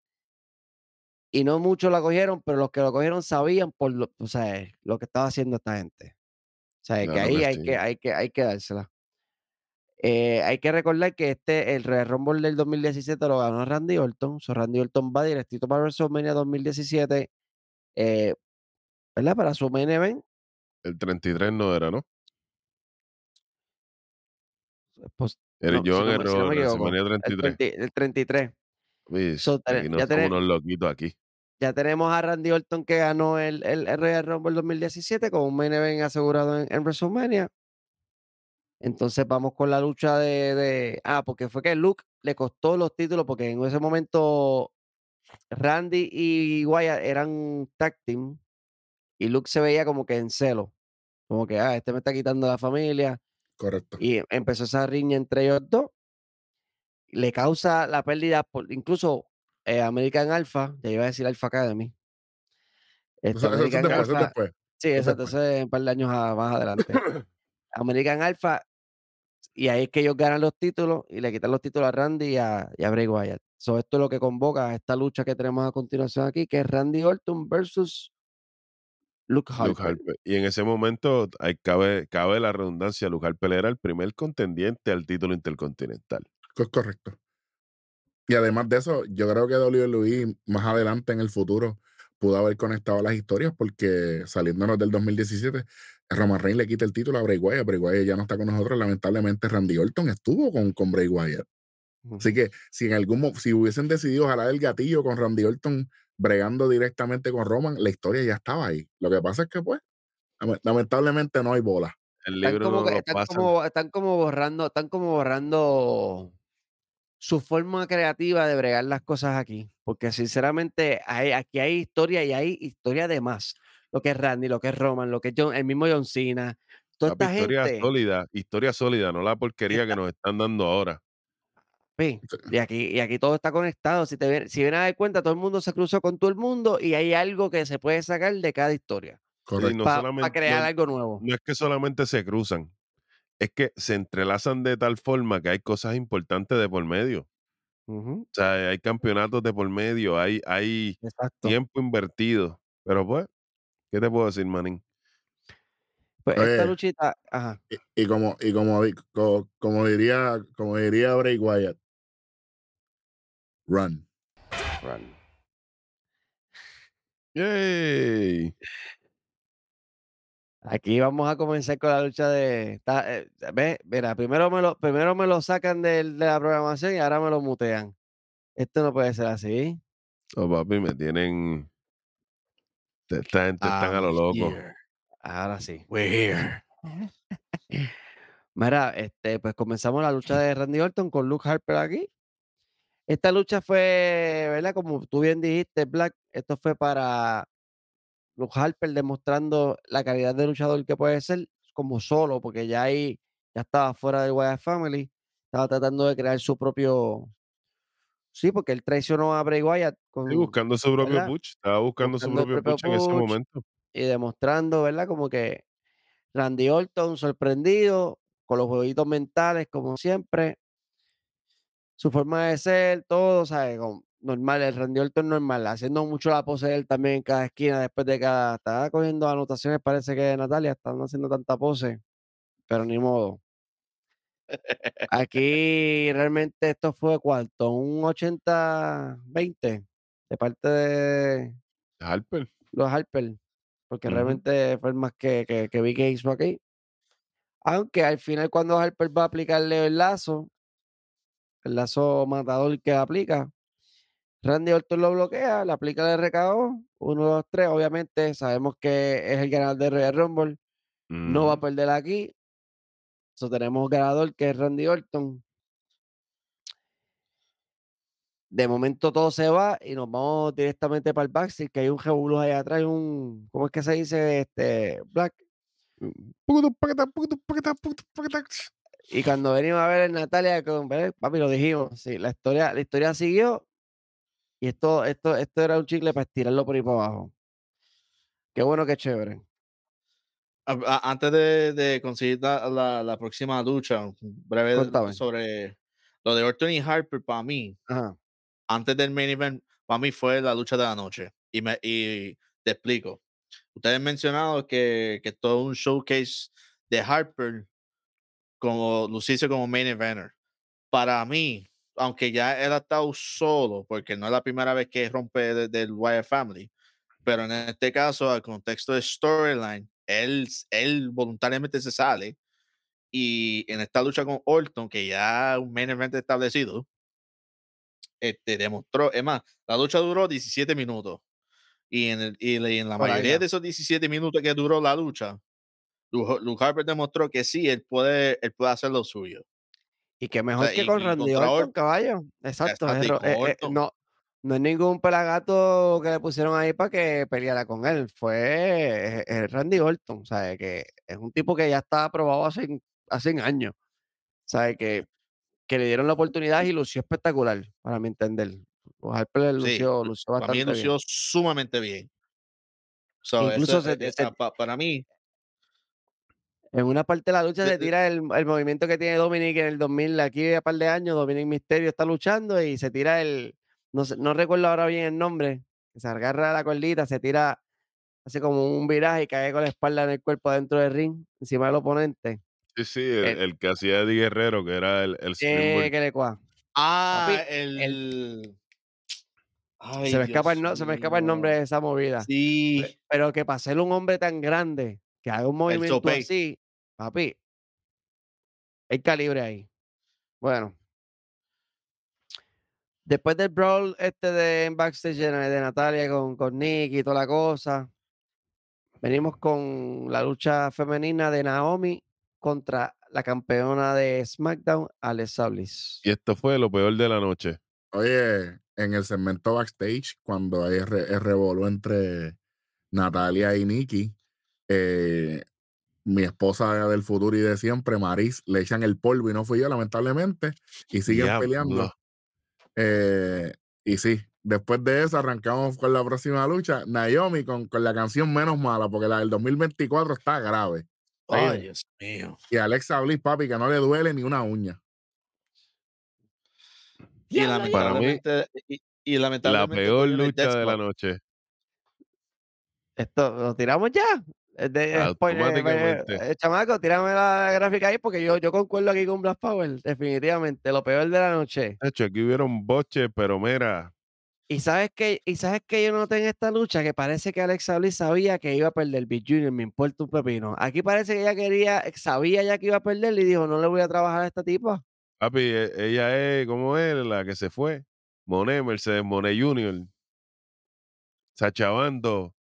Y no muchos la cogieron, pero los que lo cogieron sabían por lo, o sea, lo que estaba haciendo esta gente. O sea, que Claro ahí que hay, sí. que, hay, que, hay que dársela. Eh, hay que recordar que este, el Royal Rumble del 2017 lo ganó Randy Orton. So Randy Orton va directito para WrestleMania 2017. eh, ¿Verdad? Para su main event. El 33 no era, ¿no? Pues, El no, si Joan no si no me en equivoco, WrestleMania el 33. 30 el 33. Uy, So, aquí ya tiene- unos loquitos aquí. Ya tenemos a Randy Orton que ganó el, el, el Royal Rumble 2017 con un main event asegurado en, en WrestleMania. Entonces vamos con la lucha de, de- Ah, porque fue que Luke le costó los títulos porque en ese momento Randy y Wyatt eran tag team y Luke se veía como que en celo. Como que, ah, este me está quitando la familia. Correcto. Y empezó esa riña entre ellos dos. Le causa la pérdida, por, incluso eh, American Alpha, ya iba a decir Alpha Academy. Este, Eso, eso es American eso es Alpha- después. Sí, Eso exacto, después. eso es un par de años a- más adelante. American Alpha y ahí es que ellos ganan los títulos y le quitan los títulos a Randy y a, y a Bray Wyatt. So, esto es lo que convoca a esta lucha que tenemos a continuación aquí, que es Randy Orton versus Luke Harper. Luke Harper. Y en ese momento hay, cabe, cabe la redundancia, Luke Harper era el primer contendiente al título intercontinental. Co- Correcto. Y además de eso, yo creo que WWE más adelante en el futuro pudo haber conectado las historias porque saliéndonos del 2017, Roman Reigns le quita el título a Bray Wyatt. Bray Wyatt ya no está con nosotros. Lamentablemente, Randy Orton estuvo con, con Bray Wyatt. Así que si en algún si hubiesen decidido jalar el gatillo con Randy Orton bregando directamente con Roman, la historia ya estaba ahí. Lo que pasa es que, pues, lame- lamentablemente no hay bola. El Están libro como, no que- lo están, pasan. como, están como borrando, están como borrando su forma creativa de bregar las cosas aquí. Porque sinceramente hay, aquí hay historia y hay historia de más. Lo que es Randy, lo que es Roman, lo que es John- el mismo John Cena. Toda esta historia gente. sólida, historia sólida, no la porquería que nos están dando ahora. Sí, y aquí, y aquí todo está conectado. Si te si vienes a dar cuenta, todo el mundo se cruzó con todo el mundo y hay algo que se puede sacar de cada historia. No Para crear no- algo nuevo. no es que solamente se cruzan, es que se entrelazan de tal forma que hay cosas importantes de por medio. O sea, hay campeonatos de por medio, hay, hay Exacto. tiempo invertido. Pero pues, ¿qué te puedo decir, Manín? Pues esta luchita, ajá. Y, y como, y como, di- co- como diría, como diría Bray Wyatt, run. run. ¡Yay! Aquí vamos a comenzar con la lucha de. está, eh, ve, mira, primero me lo, primero me lo sacan del- de la programación y ahora me lo mutean. Esto no puede ser así. Oh, papi, me tienen. Esta gente están a lo loco. here. Ahora sí. We're here. Mira, este, pues comenzamos la lucha de Randy Orton con Luke Harper aquí. Esta lucha fue, ¿verdad? Como tú bien dijiste, Black, esto fue para Luke Harper demostrando la calidad de luchador que puede ser como solo, porque ya ahí ya estaba fuera del Wyatt Family, estaba tratando de crear su propio. Sí, porque él traicionó a Bray Wyatt con, Sí, buscando su propio ¿verdad? Estaba buscando, Buscando su propio propio en ese momento. y demostrando, ¿verdad? Como que Randy Orton sorprendido con los jueguitos mentales, como siempre. Su forma de ser, todo, ¿sabes? Como normal, el Randy Orton normal, haciendo mucho la pose de él también en cada esquina, después de cada. Estaba cogiendo anotaciones, parece que Natalia, están haciendo tanta pose, pero ni modo. Aquí realmente esto fue cuarto, un 80-20 de parte de Harper. los Harper, porque realmente fue el más que, que, que vi que hizo aquí. Aunque al final cuando Harper va a aplicarle el lazo, el lazo matador que aplica, Randy Orton lo bloquea, le aplica el RKO, 1, 2, 3, obviamente sabemos que es el ganador de Royal Rumble, no va a perder aquí. So, tenemos ganador que es Randy Orton. De momento todo se va y nos vamos directamente para el backstage, que hay un revolú ahí atrás, un, ¿cómo es que se dice? Este, Black. Y cuando venimos a ver el Natalia con papi, lo dijimos, sí, la historia, la historia siguió y esto, esto, esto era un chicle para estirarlo por ahí para abajo. Qué bueno, qué chévere. Antes de, de conseguir la, la- la próxima lucha, breve sobre lo de Orton y Harper, para mí, Ajá. antes del main event, para mí fue la lucha de la noche. Y, me, y te explico. Ustedes han mencionado que, que todo un showcase de Harper como lucirse como main eventer. Para mí, aunque ya él ha estado solo, porque no es la primera vez que rompe de- del Wyatt Family, pero en este caso, al contexto de storyline, él, él voluntariamente se sale. Y en esta lucha con Orton, que ya un main event establecido, este, demostró, es más, la lucha duró 17 minutos. Y en, el- y en la mayoría de esos 17 minutos que duró la lucha, Luke, Luke Harper demostró que sí, él puede, él puede hacer lo suyo. Y qué mejor sea, que con Randy Orton, caballo. Exacto. Es eh, eh, no, no es ningún pelagato que le pusieron ahí para que peleara con él. Fue Randy Orton. ¿sabes? Que es un tipo que ya está aprobado hace, hace años. ¿Sabes? Que, que le dieron la oportunidad y lució espectacular, para mi entender. O Harper Sí, lució, lució para mí bastante bien. lució sumamente bien. So, Incluso eso, se- eh, se- pa- para mí, En una parte de la lucha se tira el, el movimiento que tiene Dominic en el 2000, aquí a par de años, Dominic Misterio está luchando y se tira el, no, sé- no recuerdo ahora bien el nombre, que se agarra la cuerdita, se tira, hace como un viraje y cae con la espalda en el cuerpo dentro del ring, encima del oponente. Sí, sí, el, El- el que hacía Eddie Guerrero, que era el, el Eh, Springboard. que le cua. Ah, Papi, el. Ay, se me escapa el se me escapa el nombre de esa movida. Sí. Pe- Pero que para ser un hombre tan grande, que haga un movimiento así, papi, hay calibre ahí. Bueno. Después del brawl este de en backstage de, de Natalia con, con Nick y toda la cosa, venimos con la lucha femenina de Naomi contra la campeona de SmackDown, Alexa Bliss. Y esto fue lo peor de la noche. Oye, en el segmento backstage, cuando hay el, re- revolú entre Natalia y Nikki, eh, mi esposa del futuro y de siempre, Maris, le echan el polvo y no fui yo, lamentablemente, y siguen peleando. Eh, y sí, después de eso arrancamos con la próxima lucha. Naomi con, con la canción menos mala, porque la del 2024 está grave. Ay, Dios mío. y Alexa Bliss, papi, que no le duele ni una uña. Y Para mí, lamentablemente, y, y La lamentablemente peor lucha de la noche. Esto, ¿lo tiramos ya? Eh, de- eh, eh, eh, chamaco, tírame la gráfica ahí porque yo, yo concuerdo aquí con Black Power, definitivamente, lo peor de la noche. De hecho, aquí hubieron boches, pero mira, Y sabes que, y sabes que yo noté en esta lucha que parece que Alexa Bliss sabía que iba a perder Big Junior, me importa un pepino. Aquí parece que ella quería, sabía ya que iba a perder y dijo, no le voy a trabajar a esta tipa. papi, e- ella es, ¿cómo es? La que se fue. Monet, Mercedes Monet Junior. Sachabando,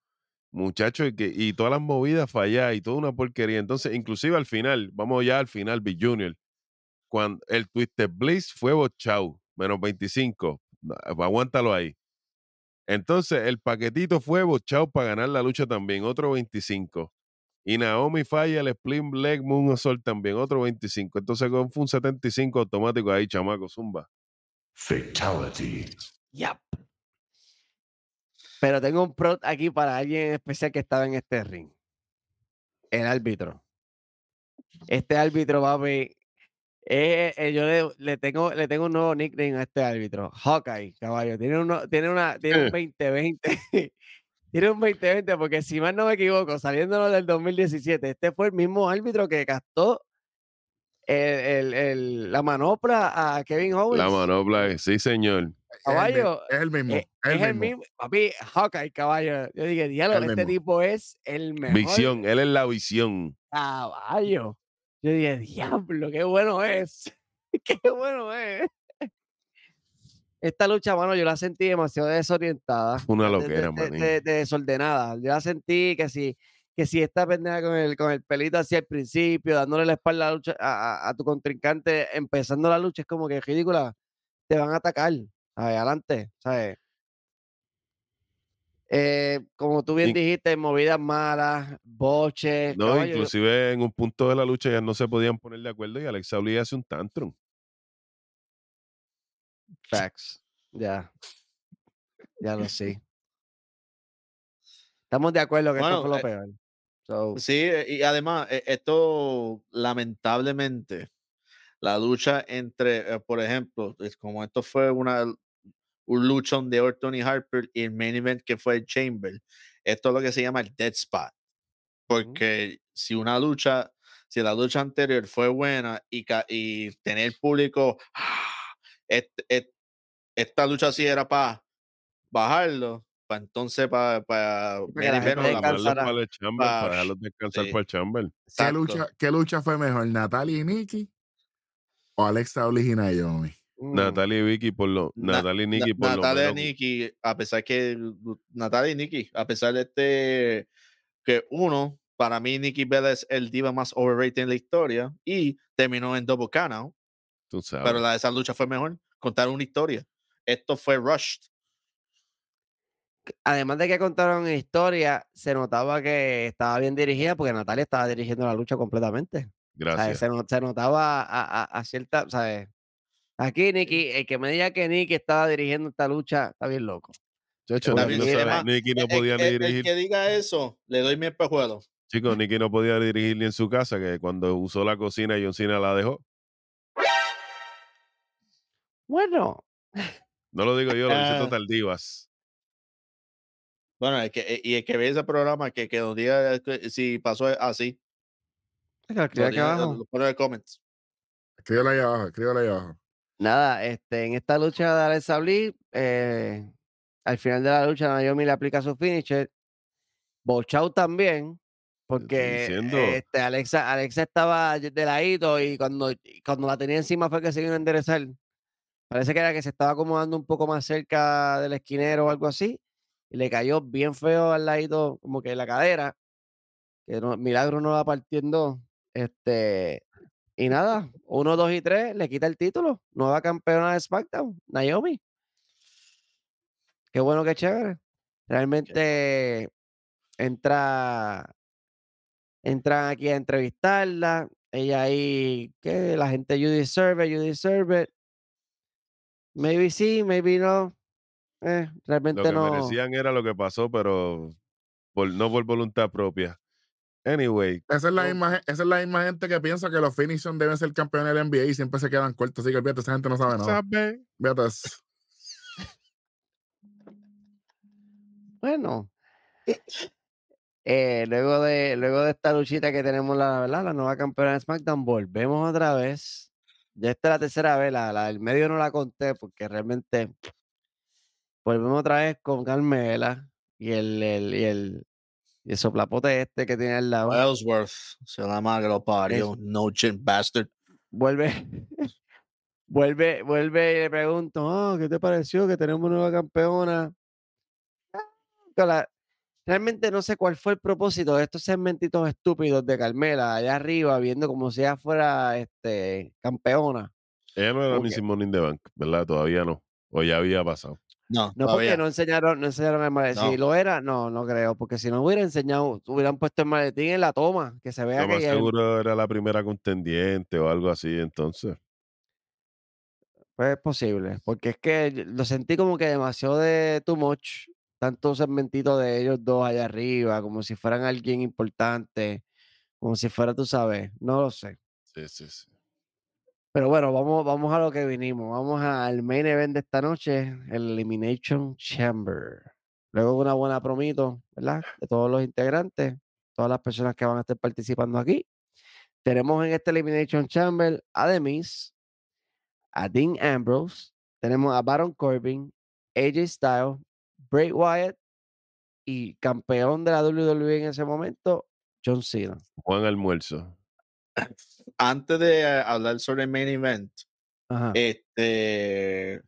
muchachos, y, que, y todas las movidas falladas y toda una porquería. Entonces, inclusive al final, vamos ya al final, Big Junior. Cuando el Twisted Bliss fue bochado, menos 25. No, Aguántalo ahí. Entonces, el paquetito fue bochado para ganar la lucha también, otro 25. Y Naomi falla el Split Leg Moonsault también, otro 25. Entonces, con- fue un 75 automático ahí, chamaco, zumba. Fatality. Yep. Pero tengo un pro aquí para alguien especial que estaba en este ring. El árbitro. Este árbitro, papi, eh, eh, yo le, le tengo, le tengo un nuevo nickname a este árbitro. Hawkeye, caballo. Tiene, uno, tiene, una, tiene un 2020. tiene un 2020, porque si mal no me equivoco, saliéndonos del 2017, este fue el mismo árbitro que gastó el- el- el- la manopla a Kevin Owens. La manopla, sí, señor. Es el mi- Caballo, Es el mismo. Eh, es es el mismo. Papi, Hawkeye, caballo. Yo dije, diablo, este mismo. tipo es el mejor Visión, él es la visión. caballo. Yo dije, diablo, qué bueno es. qué bueno es. Esta lucha, mano, yo la sentí demasiado desorientada. Una de- de- loquera, de- manín. de- de desordenada. Yo la sentí que si, que si esta pendeja con el, con el pelito hacia el principio, dándole la espalda a, la lucha- a, a- a tu contrincante, empezando la lucha, es como que ridícula. Te van a atacar. ¿Sabes? Adelante, ¿sabes? Eh, como tú bien In- dijiste, movidas malas, boches. No, caballo, yo- inclusive en un punto de la lucha ya no se podían poner de acuerdo y Alexa Bliss hace un tantrum. Facts. Ya. Ya lo sé. Estamos de acuerdo que Bueno, esto fue lo eh, peor. So, Sí, eh, y además, esto lamentablemente, la lucha entre, eh, por ejemplo, es como esto fue una un luchón de Orton y Harper y el main event que fue el Chamber, esto es lo que se llama el dead spot. Porque si una lucha, si la lucha anterior fue buena y, ca- y tener público, "Ah, et- esta lucha sí era para bajarlo, para entonces para para Para descansar para el chamber. ¿Qué lucha, ¿Qué lucha fue mejor, Natalia y Nikki o Alexa y Naomi? mm, Natalia y Vicky por lo, Na- Natalia y Nikki por Natalia lo y menos. Nikki, a pesar que Natalia y Nikki, a pesar de este que uno, para mí Nikki Bella es el diva más overrated en la historia y terminó en double out, Tú sabes. pero la de esa lucha fue mejor, contar una historia. Esto fue rushed. Además de que contaron historia, se notaba que estaba bien dirigida porque Natalia estaba dirigiendo la lucha completamente. ¿Sabes? Gracias. Se, no- se notaba a, a- a cierta, ¿sabes? Aquí Nicky, el que me diga que Nicky estaba dirigiendo esta lucha, está bien loco. Chacho, Está Nicky bien, no, sabe- Nicky no El- podía el, ni el dirigir. que diga eso, le doy mi espejuelo. Chicos, Nicky no podía dirigir ni en su casa, que cuando usó la cocina, John Cena la dejó. Bueno, No lo digo yo, lo dice Ah. Total Divas. Bueno, es que, eh, y el que ve ese programa, que, que nos diga que- si pasó así. Aquí abajo. en comments. Escríbelo ahí abajo, escríbelo ahí abajo. Nada, este, en esta lucha de Alexa Bliss, eh, al final de la lucha, Naomi le aplica su finisher. Bochau también, porque este, Alexa, Alexa estaba de ladito y cuando, y cuando la tenía encima fue que se vino a enderezar. Parece que era que se estaba acomodando un poco más cerca del esquinero o algo así. Y le cayó bien feo al ladito, como que en la cadera. Que no, milagro no la partiendo. Este, y nada, uno, dos y tres, le quita el título. Nueva campeona de SmackDown, Naomi. Qué bueno, qué chévere. Realmente entra, entran aquí a entrevistarla. Ella ahí, que la gente, you deserve it, you deserve it. Maybe sí, maybe no. Eh, Lo realmente que no. merecían era lo que pasó, pero por, no por voluntad propia. Anyway, Esa es, la misma, esa es la misma gente que piensa que los Phoenix deben ser campeones del NBA y siempre se quedan cortos. Así que olvídate, esa gente no sabe nada. ¿sabe? Olvídate eso. Bueno. Eh, luego de luego de esta luchita que tenemos la verdad, la nueva campeona de SmackDown, volvemos otra vez. Ya esta es la tercera vez, la, la del medio no la conté porque realmente volvemos otra vez con Carmela y el, el, y el, y el soplapote este que tiene al lado. Ellsworth, se la madre que lo parió. No chin bastard. Vuelve, vuelve, vuelve y le pregunto, "Ah, ¿qué te pareció que tenemos nueva campeona? La- Realmente no sé cuál fue el propósito de estos segmentitos estúpidos de Carmela allá arriba, viendo como si ella fuera este, campeona. Ella no era Ok. Missy Money in the Bank, ¿verdad? Todavía no. O ya había pasado. No, No, todavía. porque no enseñaron, no enseñaron el maletín. Si lo era, no, no creo, porque si no hubiera enseñado, hubieran puesto el maletín en la toma, que se vea Lo que más seguro era la primera contendiente o algo así, entonces. Pues es posible, porque es que lo sentí como que demasiado de too much, tanto segmentito de ellos dos allá arriba, como si fueran alguien importante, como si fuera, tú sabes, no lo sé. Sí, sí, sí. Pero bueno, vamos, vamos a lo que vinimos, vamos al main event de esta noche, el Elimination Chamber. Luego una buena promito, ¿verdad? De todos los integrantes, todas las personas que van a estar participando aquí. Tenemos en este Elimination Chamber a The Miz, a Dean Ambrose, tenemos a Baron Corbin, AJ Styles, Bray Wyatt y campeón de la WWE en ese momento, John Cena. Juan Almuerzo. Antes de eh, hablar sobre el main event, Ajá. este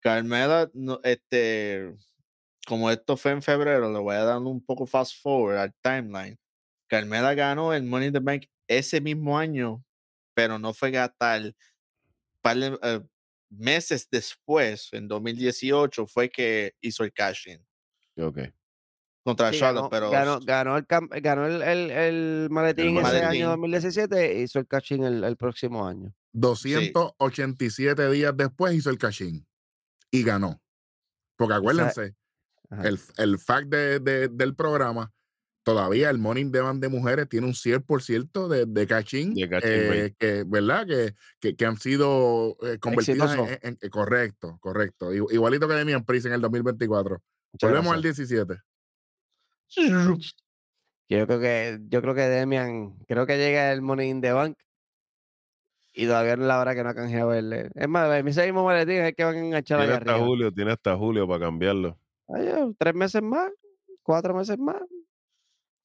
Carmela, no, este, como esto fue en febrero, le voy a dar un poco fast forward al timeline. Carmela ganó el Money in the Bank ese mismo año, pero no fue hasta el par de, eh, meses después, en 2018, fue que hizo el cash in Ok. Contra Sí, Charlotte, ganó, pero ganó, ganó el, ganó el, el- el maletín ese maletín. año 2017 e hizo el cachín el, el próximo año. 287 días después hizo el cachín y ganó. Porque acuérdense, Ajá. el, el fact de- de- del programa, todavía el Morning Demand de mujeres tiene un 100% de, de cachín, De cachín eh, que, ¿verdad? Que, que, que han sido eh, convertidas en, Exitoso. en- en- correcto, correcto. Igu- Igualito que Demian Priest en el 2024. Muchas Volvemos al gracias. 17. Yo creo que, yo creo que Demian, creo que llega el Money in the Bank y todavía no es la hora que no ha canjeado el. Es más, ese mismo maletín es que van a enganchar Tiene allá hasta arriba. julio, tiene hasta julio para cambiarlo. Ay, eh, tres meses más, cuatro meses más.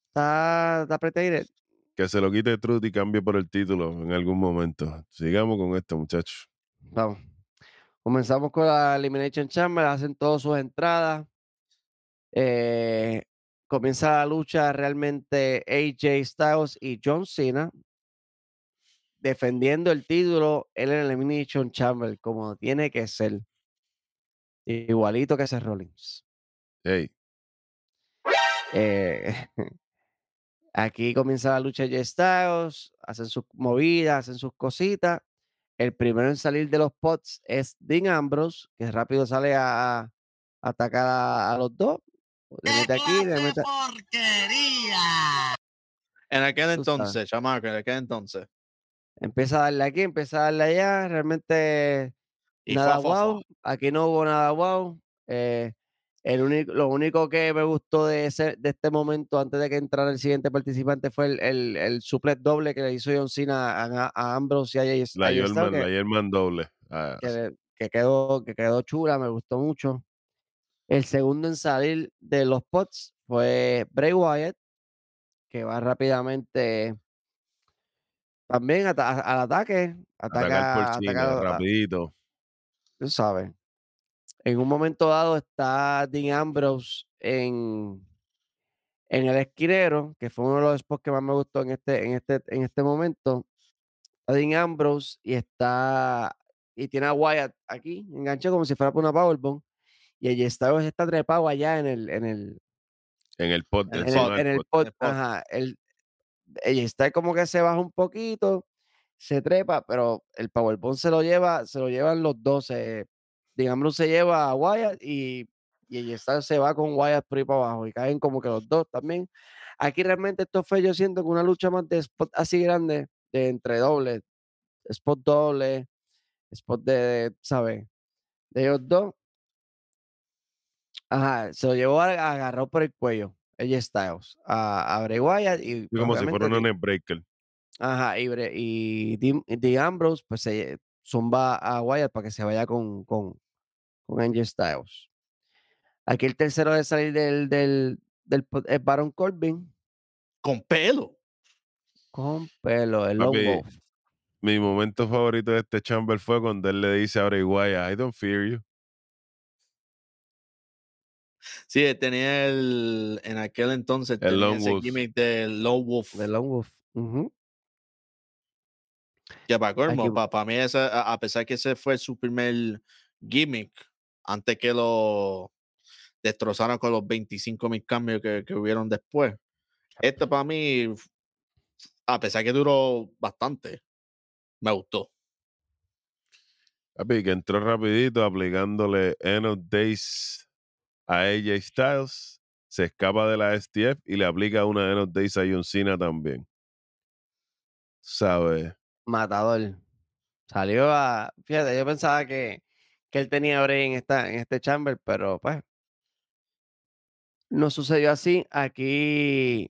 Está, está. Que se lo quite Truth y cambie por el título en algún momento. Sigamos con esto, muchachos. Vamos. Comenzamos con la Elimination Chamber, hacen todas sus entradas. Eh, comienza la lucha realmente AJ Styles y John Cena defendiendo el título en el Elimination Chamber, como tiene que ser. Igualito que ese Rollins. Hey, Eh, aquí comienza la lucha de Styles, hacen sus movidas, hacen sus cositas. El primero en salir de los pots es Dean Ambrose, que rápido sale a, a atacar a, a los dos. Le ¡Qué mete aquí, le clase mete. porquería! En aquel entonces, chamaco, en aquel entonces. Empieza a darle aquí, empieza a darle allá. Realmente Y nada fue a wow. Aquí no hubo nada wow. Eh, el único, lo único que me gustó de, ese, de este momento, antes de que entrara el siguiente participante, fue el, el, el suplet doble que le hizo John Cena a, a Ambrose y a que- la Yerman doble. Ah, que, que quedó, que quedó chula, me gustó mucho. El segundo en salir de los pots fue Bray Wyatt, que va rápidamente también al ataque, ataca, ataca- rapidito. tú sabes. En un momento dado está Dean Ambrose en, en el esquinero, que fue uno de los spots que más me gustó en este, en este, en este momento. Está Dean Ambrose y está y tiene a Wyatt aquí, enganchado como si fuera por una powerbomb. Y Styles está trepado allá en el, en el, En el pot, en, encima el, en del el el pot. Ajá, el, está como que se baja un poquito, se trepa, pero el Powerbomb se lo lleva, se lo llevan los dos. eh, digamos, se lleva a Wyatt y, y ella está, se va con Wyatt por ahí para abajo y caen como que los dos también. Aquí realmente esto fue, yo siento que una lucha más de spot así grande, de entre dobles, spot doble, spot de, ¿sabes? De ellos dos. Ajá, se lo llevó a- agarrado por el cuello, ella Styles, a, a Bray Wyatt y Y como si fuera un breaker. Ajá, y, y Dean Ambrose, pues se zumba a Wyatt para que se vaya con, con, con AJ Styles. Aquí el tercero de salir del, del, del es Baron Corbin Con pelo. con pelo, el Long Papi, Wolf. Mi momento favorito de este chamber fue cuando él le dice a Bray Wyatt, I don't fear you. Sí, tenía el. En aquel entonces El tenía Lone ese Wolf. gimmick del Lone Wolf. del Long Wolf. ujú. Que para colmo, Aquí- para mí, ese, a pesar que ese fue su primer gimmick, antes que lo destrozaran con los 25 mil cambios que, que hubieron después. Este para mí, a pesar que duró bastante, me gustó. Papi, que entró rapidito aplicándole End of Days a AJ Styles, se escapa de la STF y le aplica una End of Days a John Cena también. ¿Sabes? Matador. Salió a. Fíjate, yo pensaba que, que él tenía break en, esta, en este chamber, pero pues. No sucedió así. Aquí.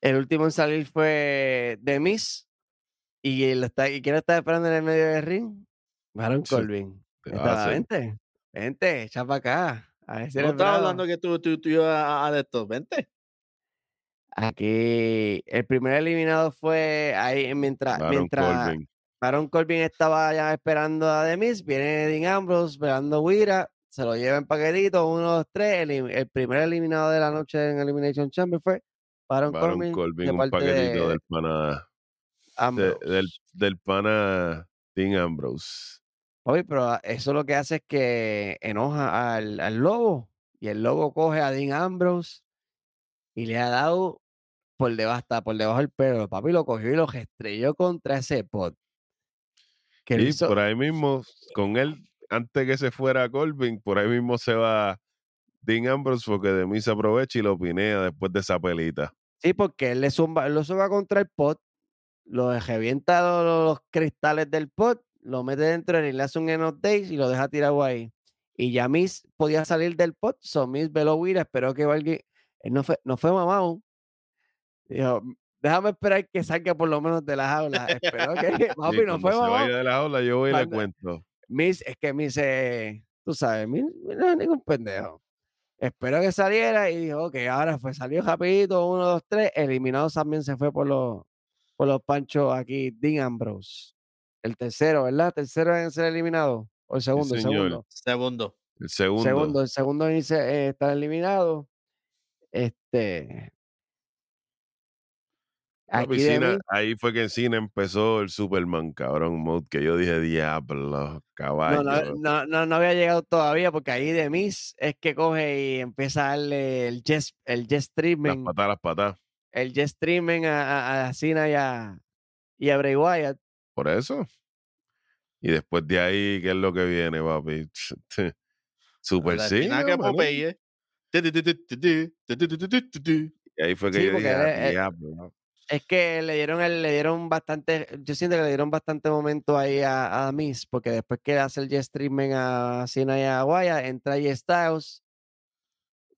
El último en salir fue The Miz. Y, él está, ¿y quién está esperando en el medio del ring? Baron Sí, Corbin. ¿qué Vente, echa para acá. A ver si No estaba hablando que tú, tú, tú ibas a, de estos, vente. Aquí el primer eliminado fue ahí mientras, Baron mientras Corbin. Baron Corbin estaba ya esperando a Demis, viene Dean Ambrose esperando a Wira, se lo lleva en paquetito, uno, dos, tres. El, primer eliminado de la noche en Elimination Chamber fue Baron, Baron Corbin, Corbin, de un parte paquetito de del pana, de- del, del pana Dean Ambrose. Oye, pero eso lo que hace es que enoja al, al lobo y el lobo coge a Dean Ambrose y le ha dado por debajo, hasta por debajo del pelo. Papi lo cogió y lo estrelló contra ese pot. Que Y hizo- por ahí mismo, con él, antes que se fuera Corbin, por ahí mismo se va Dean Ambrose porque de mí se aprovecha y lo pinea después de esa pelita. Sí, porque él le zumba, él lo zumba contra el pot, lo revienta lo- lo- los, cristales del pot, lo mete dentro y le hace un End Days y lo deja tirado ahí. Y ya Miss podía salir del pot, so Miss veló esperó que alguien, él no fue, no fue mamado. Dijo, "M- déjame esperar que salga por lo menos de la jaula. Esperó que, no fue se mamado. vaya de la jaula, yo voy y le cuento. Miss, es que Miss, eh, tú sabes, Miss no es ningún pendejo. Esperó que saliera y dijo, ok, ahora fue, salió rapidito, uno, dos, tres, eliminado también se fue por los, por los panchos aquí, Dean Ambrose. El tercero, ¿verdad? Tercero en ser eliminado. O el segundo, el segundo. Segundo. El segundo. Segundo, el segundo en ser- eh, está eliminado. Este. Aquí mí, ahí fue que en cine empezó el Superman, cabrón, mode, que yo dije, diablo, no, caballo. no, no, no, no había llegado todavía porque ahí de Miss es que coge y empieza a darle el jet, el jet las streaming. patas, las patas. el jet streaming a, a, a Cena y a, y a Bray Wyatt. Por eso. Y después de ahí, ¿qué es lo que viene, papi? Super sí. Y ahí fue que yo dije, es, bro. es que le dieron, el, le dieron bastante, yo siento que le dieron bastante momento ahí a, Miss, porque después que hace el G-Streaming a Sina y a Guaya, entra G Styles,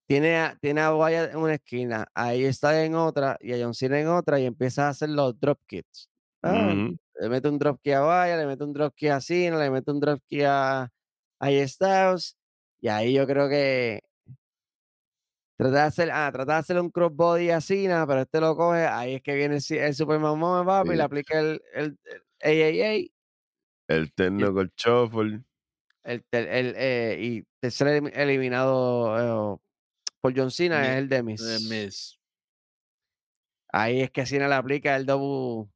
tiene a, tiene a Guaya en una esquina, ahí está en otra, y a John Cena en otra, y empieza a hacer los drop kicks. Le mete un drop kick a Wyatt, le mete un drop kick a Cena, le mete un drop kick a, a Styles, y ahí yo creo que Trata de hacer, ah, trata de hacer un crossbody a Cena, pero este lo coge, ahí es que viene el, el Superman Moment, papi, y le aplica el, el, el AAA, El Technical Shuffle. el, el, eh, y tercer elim- eliminado eh, por John Cena es el Demis. Eh, Miz. Ahí es que Cena le aplica el double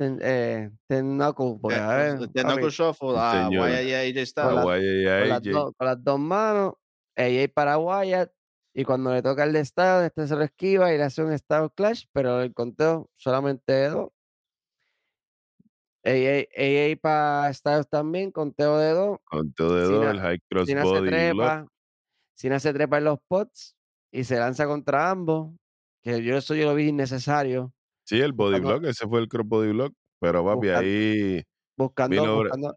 ten, eh, ten knuckle, porque a ver, papi, Knuckle Shuffle a señor. Wyatt y AJ Con Styles. las AJ. dos, con las dos manos, AAA para Wyatt, y cuando le toca el de Styles, este se lo esquiva y le hace un Styles Clash, pero el conteo solamente de dos. AA, AA para Styles también, conteo de dos. Con todo de dos, el High Cena se Crossbody Block. trepa, Cena se trepa en los pots y se lanza contra ambos, que yo eso yo lo vi innecesario, Sí, el Body buscando- Block, ese fue el Crossbody Block. Pero papi, ahí buscando, Vino buscando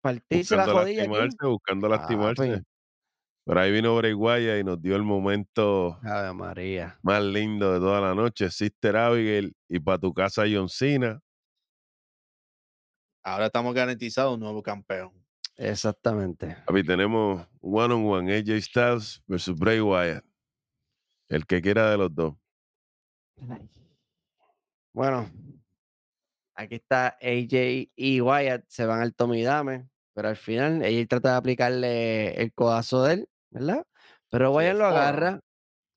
partirse la buscando aquí. lastimarse, buscando lastimarse. Pero ahí vino Bray Wyatt y nos dio el momento Ave María. más lindo de toda la noche. Sister Abigail y para tu casa John Cena. Ahora estamos garantizados un nuevo campeón. Exactamente. Papi, tenemos one on one AJ Styles versus Bray Wyatt. El que quiera de los dos. Bueno, aquí está AJ y Wyatt, se van al Tommy Dame, pero al final AJ trata de aplicarle el codazo de él, ¿verdad? Pero Wyatt lo agarra,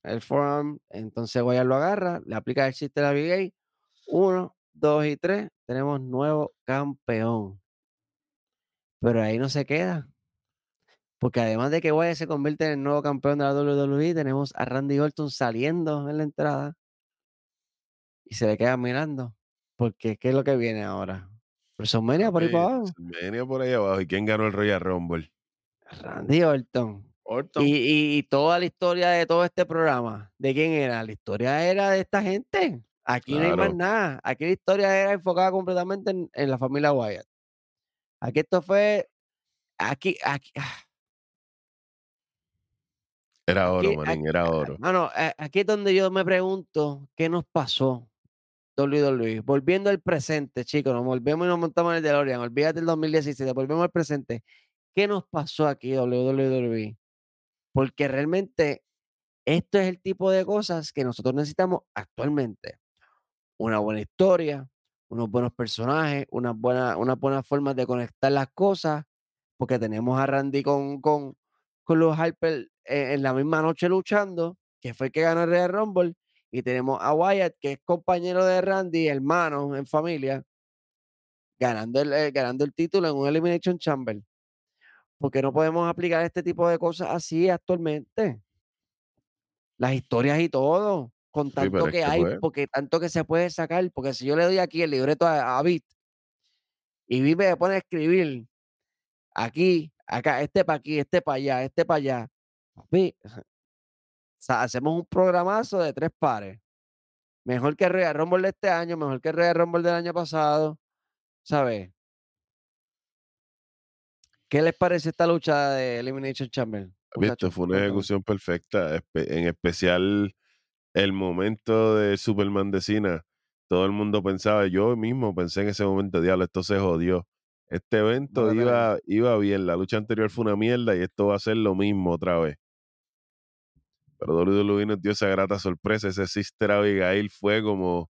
el forearm, entonces Wyatt lo agarra, le aplica el chiste de Abigail. Uno, dos y tres, tenemos nuevo campeón. Pero ahí no se queda. Porque además de que Wyatt se convierte en el nuevo campeón de la WWE, tenemos a Randy Orton saliendo en la entrada y se le queda mirando. Porque ¿qué es lo que viene ahora? WrestleMania por ahí para abajo. Venía por ahí abajo. ¿Y quién ganó el Royal Rumble? Randy Orton. Orton. Y, y- y toda la historia de todo este programa, ¿de quién era? La historia era de esta gente. Aquí no hay más nada. Aquí la historia era enfocada completamente en, en la familia Wyatt. Aquí esto fue. Aquí, aquí. ah, Era oro, Aquí- manín, era oro. Mano, a- aquí es donde yo me pregunto qué nos pasó. WWE, volviendo al presente, chicos, nos volvemos y nos montamos en el DeLorean, olvídate del 2017, volvemos al presente. ¿Qué nos pasó aquí, WWE? Porque realmente esto es el tipo de cosas que nosotros necesitamos actualmente. Una buena historia, unos buenos personajes, unas buenas, unas buenas formas de conectar las cosas, porque tenemos a Randy con, con, con los Harper eh, en la misma noche luchando, que fue el que ganó el Royal Rumble, y tenemos a Wyatt, que es compañero de Randy, hermano en familia, ganando el, eh, ganando el título en un Elimination Chamber. Porque no podemos aplicar este tipo de cosas así actualmente. Las historias y todo, con tanto que hay, pues. porque tanto que se puede sacar, porque si yo le doy aquí el libreto a, a Bit y Bit me pone a escribir aquí, acá, este para aquí, este para allá, este para allá, sea, hacemos un programazo de tres pares. Mejor que Royal Rumble de este año, mejor que Royal Rumble del año pasado, ¿sabes? ¿Qué les parece esta lucha de Elimination Chamber? Muchachos? fue una ejecución perfecta, en especial el momento de Superman de Cena. Todo el mundo pensaba, yo mismo pensé en ese momento, diablo, esto se jodió. Este evento iba, iba bien, la lucha anterior fue una mierda y esto va a ser lo mismo otra vez. Pero WWE nos dio esa grata sorpresa, ese Sister Abigail fue como,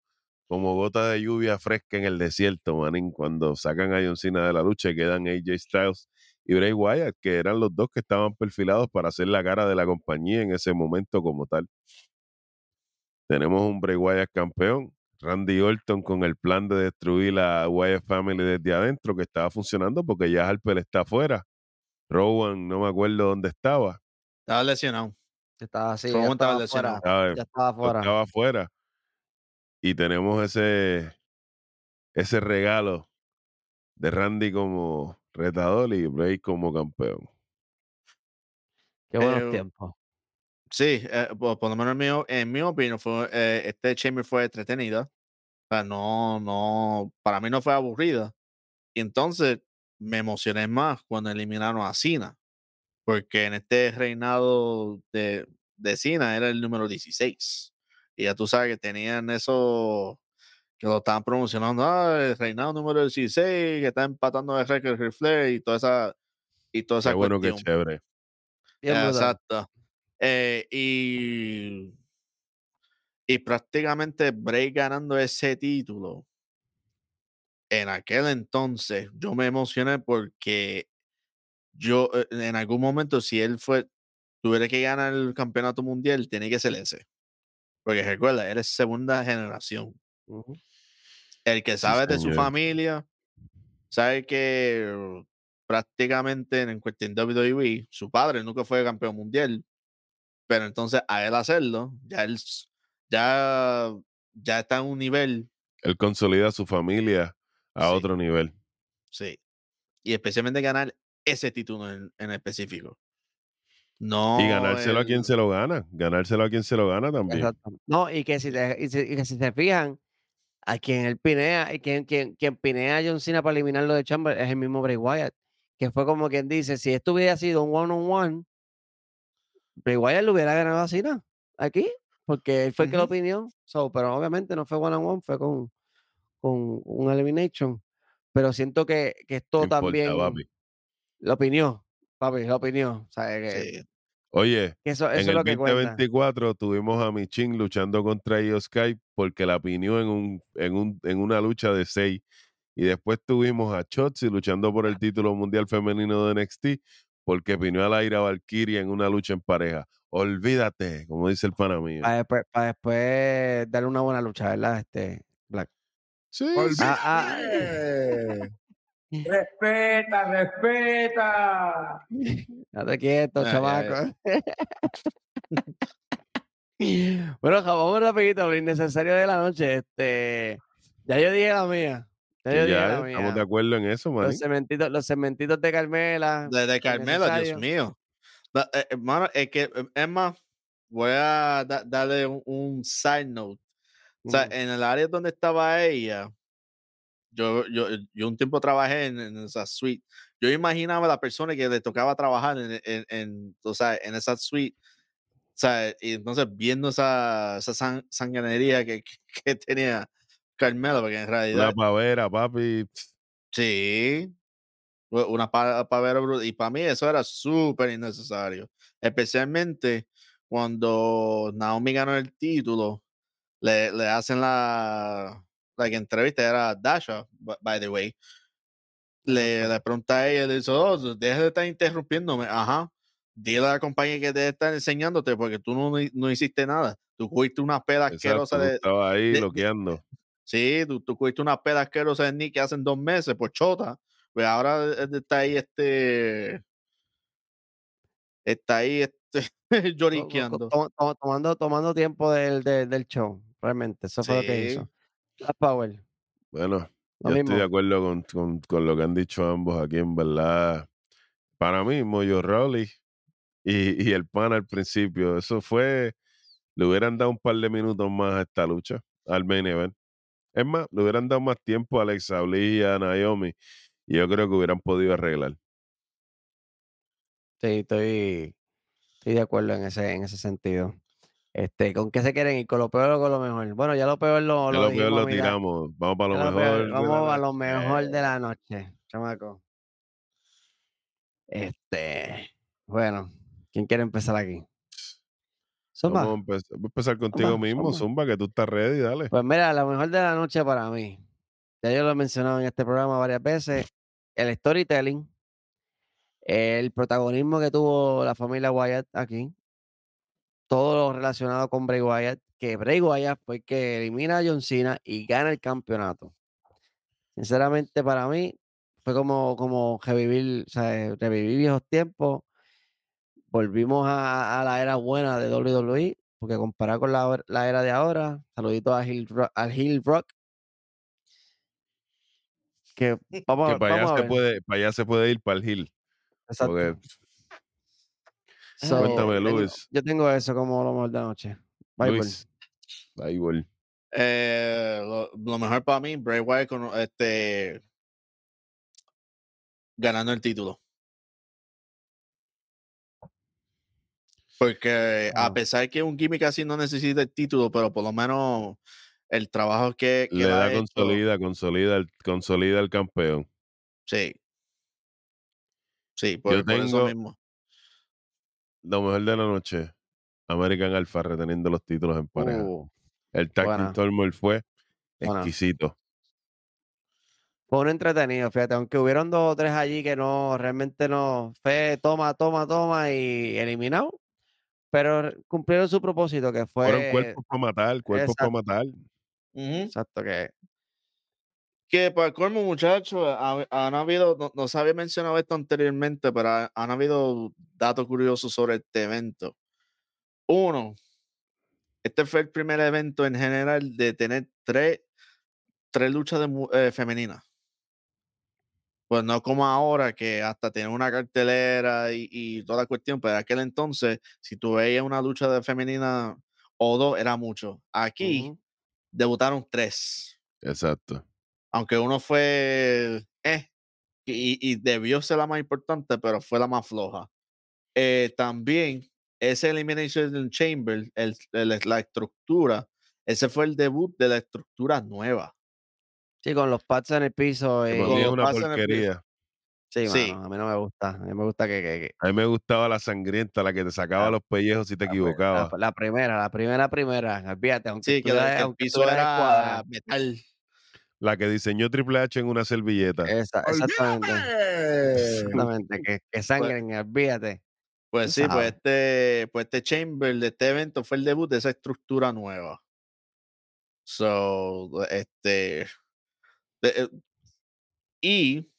como gota de lluvia fresca en el desierto, manín, cuando sacan a John Cena de la lucha y quedan AJ Styles y Bray Wyatt, que eran los dos que estaban perfilados para ser la cara de la compañía en ese momento como tal. Tenemos un Bray Wyatt campeón, Randy Orton con el plan de destruir la Wyatt Family desde adentro, que estaba funcionando porque ya Harper está afuera. Rowan, no me acuerdo dónde estaba, Estaba lesionado. Estaba así, ya estaba. ¿sabes? Ya estaba afuera. estaba afuera. Y tenemos ese, ese regalo de Randy como retador y Bray como campeón. Qué buenos Eh, tiempos. Sí, eh, por, por lo menos en mi, en mi opinión, fue, eh, este Chamber fue entretenida. O sea, no, no, para mí no fue aburrida. Y entonces me emocioné más cuando eliminaron a Cena. Porque en este reinado de, de Cena era el número 16. Y ya tú sabes que tenían eso, que lo estaban promocionando, ah, el reinado número 16, que está empatando el récord Flair y toda esa, y toda esa Qué bueno, qué cuestión. chévere. Bien brutal. Exacto. Eh, y, y prácticamente Bray ganando ese título. En aquel entonces yo me emocioné porque yo eh, en algún momento si él fue tuviera que ganar el campeonato mundial tiene que ser ese. Porque recuerda, él es segunda generación. El que sabe de su familia sabe que prácticamente en cuestión de WWE, su padre nunca fue campeón mundial, pero entonces a él hacerlo, ya él ya, ya está en un nivel, Él consolida a su familia a Sí. otro nivel. sí, y especialmente ganar ese título en, en específico. No, y ganárselo a quien se lo gana. Ganárselo a quien se lo gana también. Exacto. No, y que si, te- y si, y que si se fijan, a quien él pinea, y quien, quien, quien pinea a John Cena para eliminarlo de Chamber es el mismo Bray Wyatt, que fue como quien dice, si esto hubiera sido un one-on-one, Bray Wyatt lo hubiera ganado a Cena aquí, porque él fue el que lo pineó, so, pero obviamente no fue one-on-one, fue con, con un elimination, pero siento que, que esto importa, también papi. lo opinió, papi, lo opinió, o sea, que, sí, Oye, que eso, eso en es el lo que cuenta. 2024 tuvimos a Michin luchando contra Io Sky porque la pinió en, un, en, un, en una lucha de seis. Y después tuvimos a Chotzi luchando por el título mundial femenino de NXT porque pinió a Laira Valkyria en una lucha en pareja. Olvídate, como dice el pana mío. Para después, para después darle una buena lucha, ¿verdad? Este, Black. Sí, sí. Ah, ah. Respeta, respeta. Date quieto, Ay, ay, chamaco. bueno, vamos rapidito a lo innecesario de la noche. Este, ya yo dije la mía. Ya yo dije ya, la estamos de mía. acuerdo en eso, manín. Los cementitos, los cementitos de Carmela. de, de Carmela, Dios mío. Da- eh, Hermano, es que, eh, es más, voy a da- darle un, un side note. O sea, Ujú. en el área donde estaba ella, yo, yo, yo un tiempo trabajé en, en esa suite. Yo imaginaba a la persona que le tocaba trabajar en, en, en, o sea, en esa suite. O sea, y entonces viendo esa, esa san- sanganería que, que, que tenía Carmela, porque en realidad, pavera, papi. sí, una pa- pavera brutal. Y para mí eso era súper innecesario. Especialmente cuando Naomi ganó el título, le, le hacen la, la que entrevista, era Dasha, by the way. Le, le pregunta a ella, le dice, oh, deja de estar interrumpiéndome. Ajá. Dile a la compañía que debe estar enseñándote porque tú no, no hiciste nada. Tú cogiste una peda asquerosa de, estabas ahí de- de- loqueando. Sí, tú, tú cogiste una peda asquerosa de Nick que hacen dos meses por chota. Pues ahora eh, está ahí este. Está ahí este. Lloriqueando. to- to- tomando, tomando tiempo del, del, del show. Realmente, eso fue lo que Sí. hizo. Black Power. Bueno, Lo yo estoy de acuerdo con, con, con lo que han dicho ambos aquí, en verdad. Para mí, Moyo Rawley y, y el pan al principio, eso fue. Le hubieran dado un par de minutos más a esta lucha, al main event. Es más, le hubieran dado más tiempo a Alexa Bliss y a Naomi. Y yo creo que hubieran podido arreglar. Sí, estoy, estoy de acuerdo en ese, en ese sentido. Este, ¿con qué se quieren ir? ¿Con lo peor o con lo mejor? Bueno, ya lo peor lo, Ya lo lo peor dijimos, lo mira. tiramos. Vamos para lo Ya lo mejor. peor- vamos a lo mejor de la noche, chamaco. Este, bueno, ¿quién quiere empezar aquí? Zumba. Vamos a empezar, voy a empezar contigo Zumba, mismo, zumba. Zumba, que tú estás ready, dale. Pues mira, lo mejor de la noche para mí, ya yo lo he mencionado en este programa varias veces, el storytelling, el protagonismo que tuvo la familia Wyatt aquí, todo lo relacionado con Bray Wyatt, que Bray Wyatt fue el que elimina a John Cena y gana el campeonato. Sinceramente, para mí, fue como, como revivir, o sea, revivir viejos tiempos. Volvimos a, a la era buena de WWE, porque comparado con la, la era de ahora, saludito a Hill Rock, al Hill Rock. Que vamos, Que a- para allá, se puede, para allá se puede ir para el Hill. Exacto. Porque So, Cuéntame, tengo- Luis. yo tengo eso como lo mejor de la noche. Bible. Luis. Bible. Eh, lo, lo mejor para mí, Bray Wyatt con, este, ganando el título. Porque a pesar que un gimmick así no necesita el título, pero por lo menos el trabajo que, que Le da hecho, consolida, consolida, el- consolida el campeón. sí. Sí, por, Yo por eso tengo- mismo. Lo mejor de la noche. American Alpha reteniendo los títulos en pareja. Uh, el tag team fue exquisito. fue un entretenido, fíjate, aunque hubieron dos o tres allí que no, realmente no, fue toma, toma, toma y eliminado, pero cumplieron su propósito que fue, Fueron cuerpos para matar, cuerpos para matar. Exacto, que Que para colmo, muchachos, ha- han habido, no, no se había mencionado esto anteriormente, pero ha- han habido datos curiosos sobre este evento. Uno, este fue el primer evento en general de tener tres, tres luchas de eh, femeninas. Pues no como ahora, que hasta tiene una cartelera y, y toda la cuestión, pero en aquel entonces, si tú veías una lucha de femenina o dos, era mucho. Aquí debutaron tres Exacto. Aunque uno fue eh, y, y debió ser la más importante, pero fue la más floja. Eh, también ese Elimination Chamber, el, el- la estructura, ese fue el debut de la estructura nueva. sí, con los pads en el piso, y- con los una pasos en el piso. porquería. sí, sí. mano, a mí no me gusta, a mí me gusta que, que- que- A mí me gustaba la sangrienta, la que te sacaba La- los pellejos si te pri- la- equivocabas. la primera, la primera, primera, olvídate, aunque Sí, que, la- estuviera- que el aunque piso era metal. La que diseñó Triple H en una servilleta. Esa- exactamente, ¡Olvídate! exactamente, que, que sangren, olvídate. Pues sí, pues este, pues este Chamber de este evento fue el debut de esa estructura nueva. So, este. de- eh, y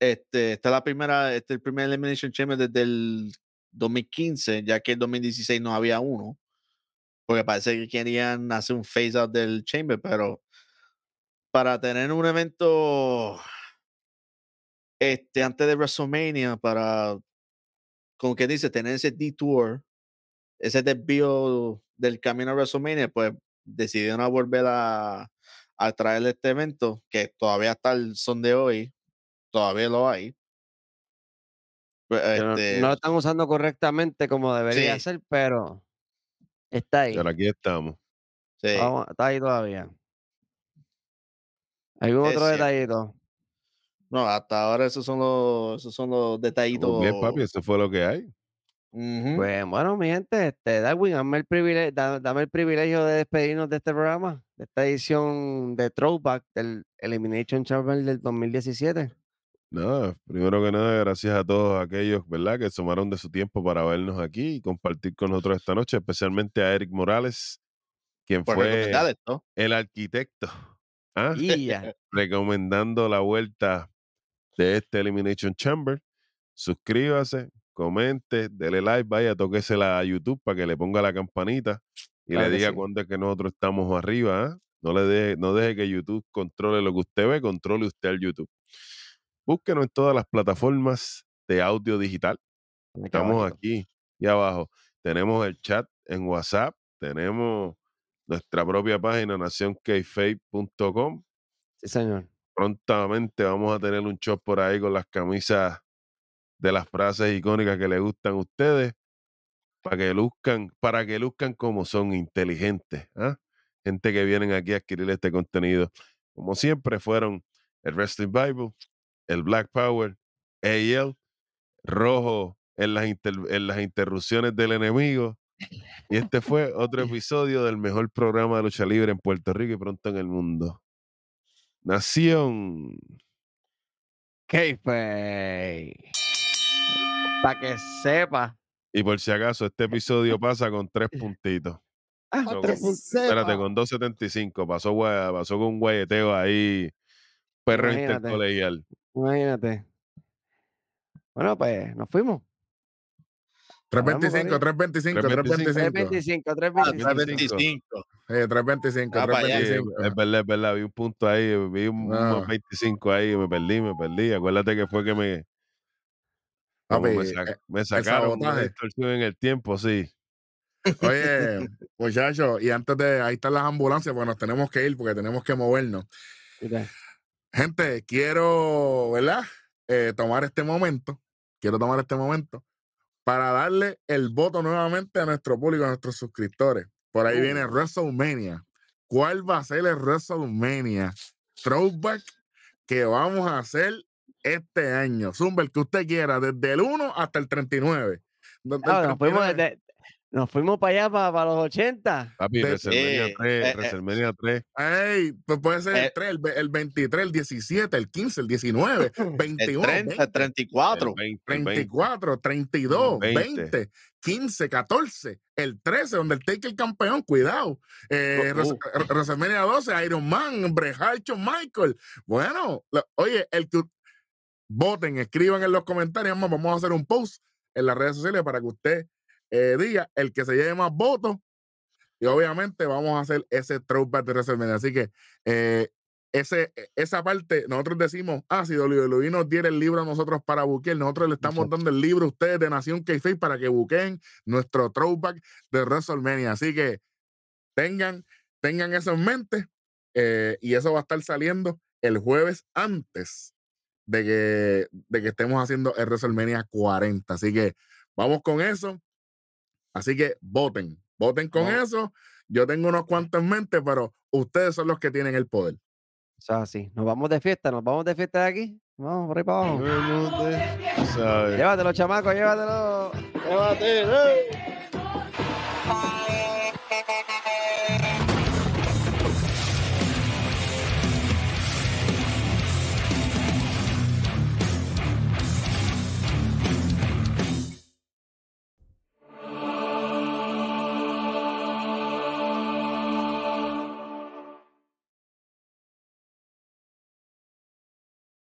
este, esta es la primera, este es el primer Elimination Chamber desde el 2015, ya que el 2016 no había uno. Porque parece que querían hacer un phase out del Chamber, pero para tener un evento este, antes de WrestleMania, para, como que dice, tener ese detour, ese desvío del camino a WrestleMania, pues decidieron a volver a, a traer este evento, que todavía hasta el son de hoy, todavía lo hay. Pues, no, este, no lo están usando correctamente como debería Sí. ser, pero está ahí. Pero aquí estamos. sí, Vamos, está ahí todavía. ¿Algún Es otro cierto. detallito? no, hasta ahora esos son los, esos son los detallitos. Bien, papi, eso fue lo que hay. Pues bueno, mi gente, este, Darwin, dame el, privilegio, dame el privilegio de despedirnos de este programa, de esta edición de Throwback del Elimination Chamber del 2017. Nada, primero que nada, gracias a todos aquellos, ¿verdad?, que tomaron de su tiempo para vernos aquí y compartir con nosotros esta noche, especialmente a Eric Morales, quien Por fue el arquitecto, ¿ah? Y ya, recomendando la vuelta de este Elimination Chamber. Suscríbase, comente, dele like, vaya, tóquesela a YouTube para que le ponga la campanita y Claro le diga sí. cuándo es que nosotros estamos arriba. ¿ah? No le deje, no deje que YouTube controle lo que usted ve, controle usted al YouTube. Búsquenos en todas las plataformas de audio digital. Estamos aquí y abajo. Tenemos el chat en WhatsApp, tenemos nuestra propia página nacionkfaith.com. Sí, señor. Prontamente vamos a tener un shop por ahí con las camisas de las frases icónicas que le gustan a ustedes para que luzcan, para que luzcan como son inteligentes, ¿ah? Gente que vienen aquí a adquirir este contenido. Como siempre fueron el Wrestling Bible, el Black Power, AL, Rojo en las, inter- en las interrupciones del enemigo. Y este fue otro episodio del mejor programa de lucha libre en Puerto Rico y pronto en el mundo. Nación. Para que sepa. Y por si acaso, este episodio pasa con tres puntitos. Ah, No, tres con- espérate, con 2.75. Pasó, pasó con un guayeteo ahí. Perro Imagínate. intercolegial. Imagínate. Bueno, pues nos fuimos. 325, 325, 325. 325, 325. 325. Eh, 325, Ah, para allá. Sí, 325. es verdad, es verdad. Vi un punto ahí, vi un, No. unos 25 ahí, me perdí, me perdí. Acuérdate que fue que me. Papi, me, sa- eh, me sacaron una distorsión en el tiempo, sí. Oye, muchachos, y antes de ahí están las ambulancias, pues nos tenemos que ir porque tenemos que movernos. Mira, Gente, quiero, ¿verdad? Eh, tomar este momento, quiero tomar este momento para darle el voto nuevamente a nuestro público, a nuestros suscriptores. Por ahí viene WrestleMania. ¿Cuál va a ser el WrestleMania throwback que vamos a hacer este año? Zumba, el que usted quiera, desde el 1 hasta el 39. Desde el ah, nos, fuimos 39. Nos fuimos para allá, para, para los 80. Papi, WrestleMania Eh, 3, eh, eh. WrestleMania 3. Ey, pues puede ser el Eh. 3, el, ve- el 23, el 17, el 15, el 19, El 21, 30, 20, 34. El 20, el 20. 34, 32, 20. 20, 15, 14, el 13, donde el Take el campeón, cuidado. Eh, Uh, uh. Re- WrestleMania 12, Iron Man, Bret Hart, Michael. Bueno, lo- oye, el que voten, escriban en los comentarios, vamos, vamos a hacer un post en las redes sociales para que usted eh, el que se lleve más votos. Y obviamente vamos a hacer ese throwback de WrestleMania. Así que eh, ese, e- esa parte, nosotros decimos, ah, si WWE nos diera el libro a nosotros para buquear, nosotros le estamos Exacto. dando el libro a ustedes de Nación k para que buqueen nuestro throwback de WrestleMania. Así que tengan, tengan eso en mente eh, y eso va a estar saliendo el jueves antes de que, de que estemos haciendo el WrestleMania 40. Así que vamos con eso. Así que voten, voten con eso. Yo tengo unos cuantos en mente, pero ustedes son los que tienen el poder. Eso es así. Nos vamos de fiesta, nos vamos de fiesta de aquí. Vamos por ahí para abajo. Llévatelo, chamaco, llévatelo. Llévate, eh.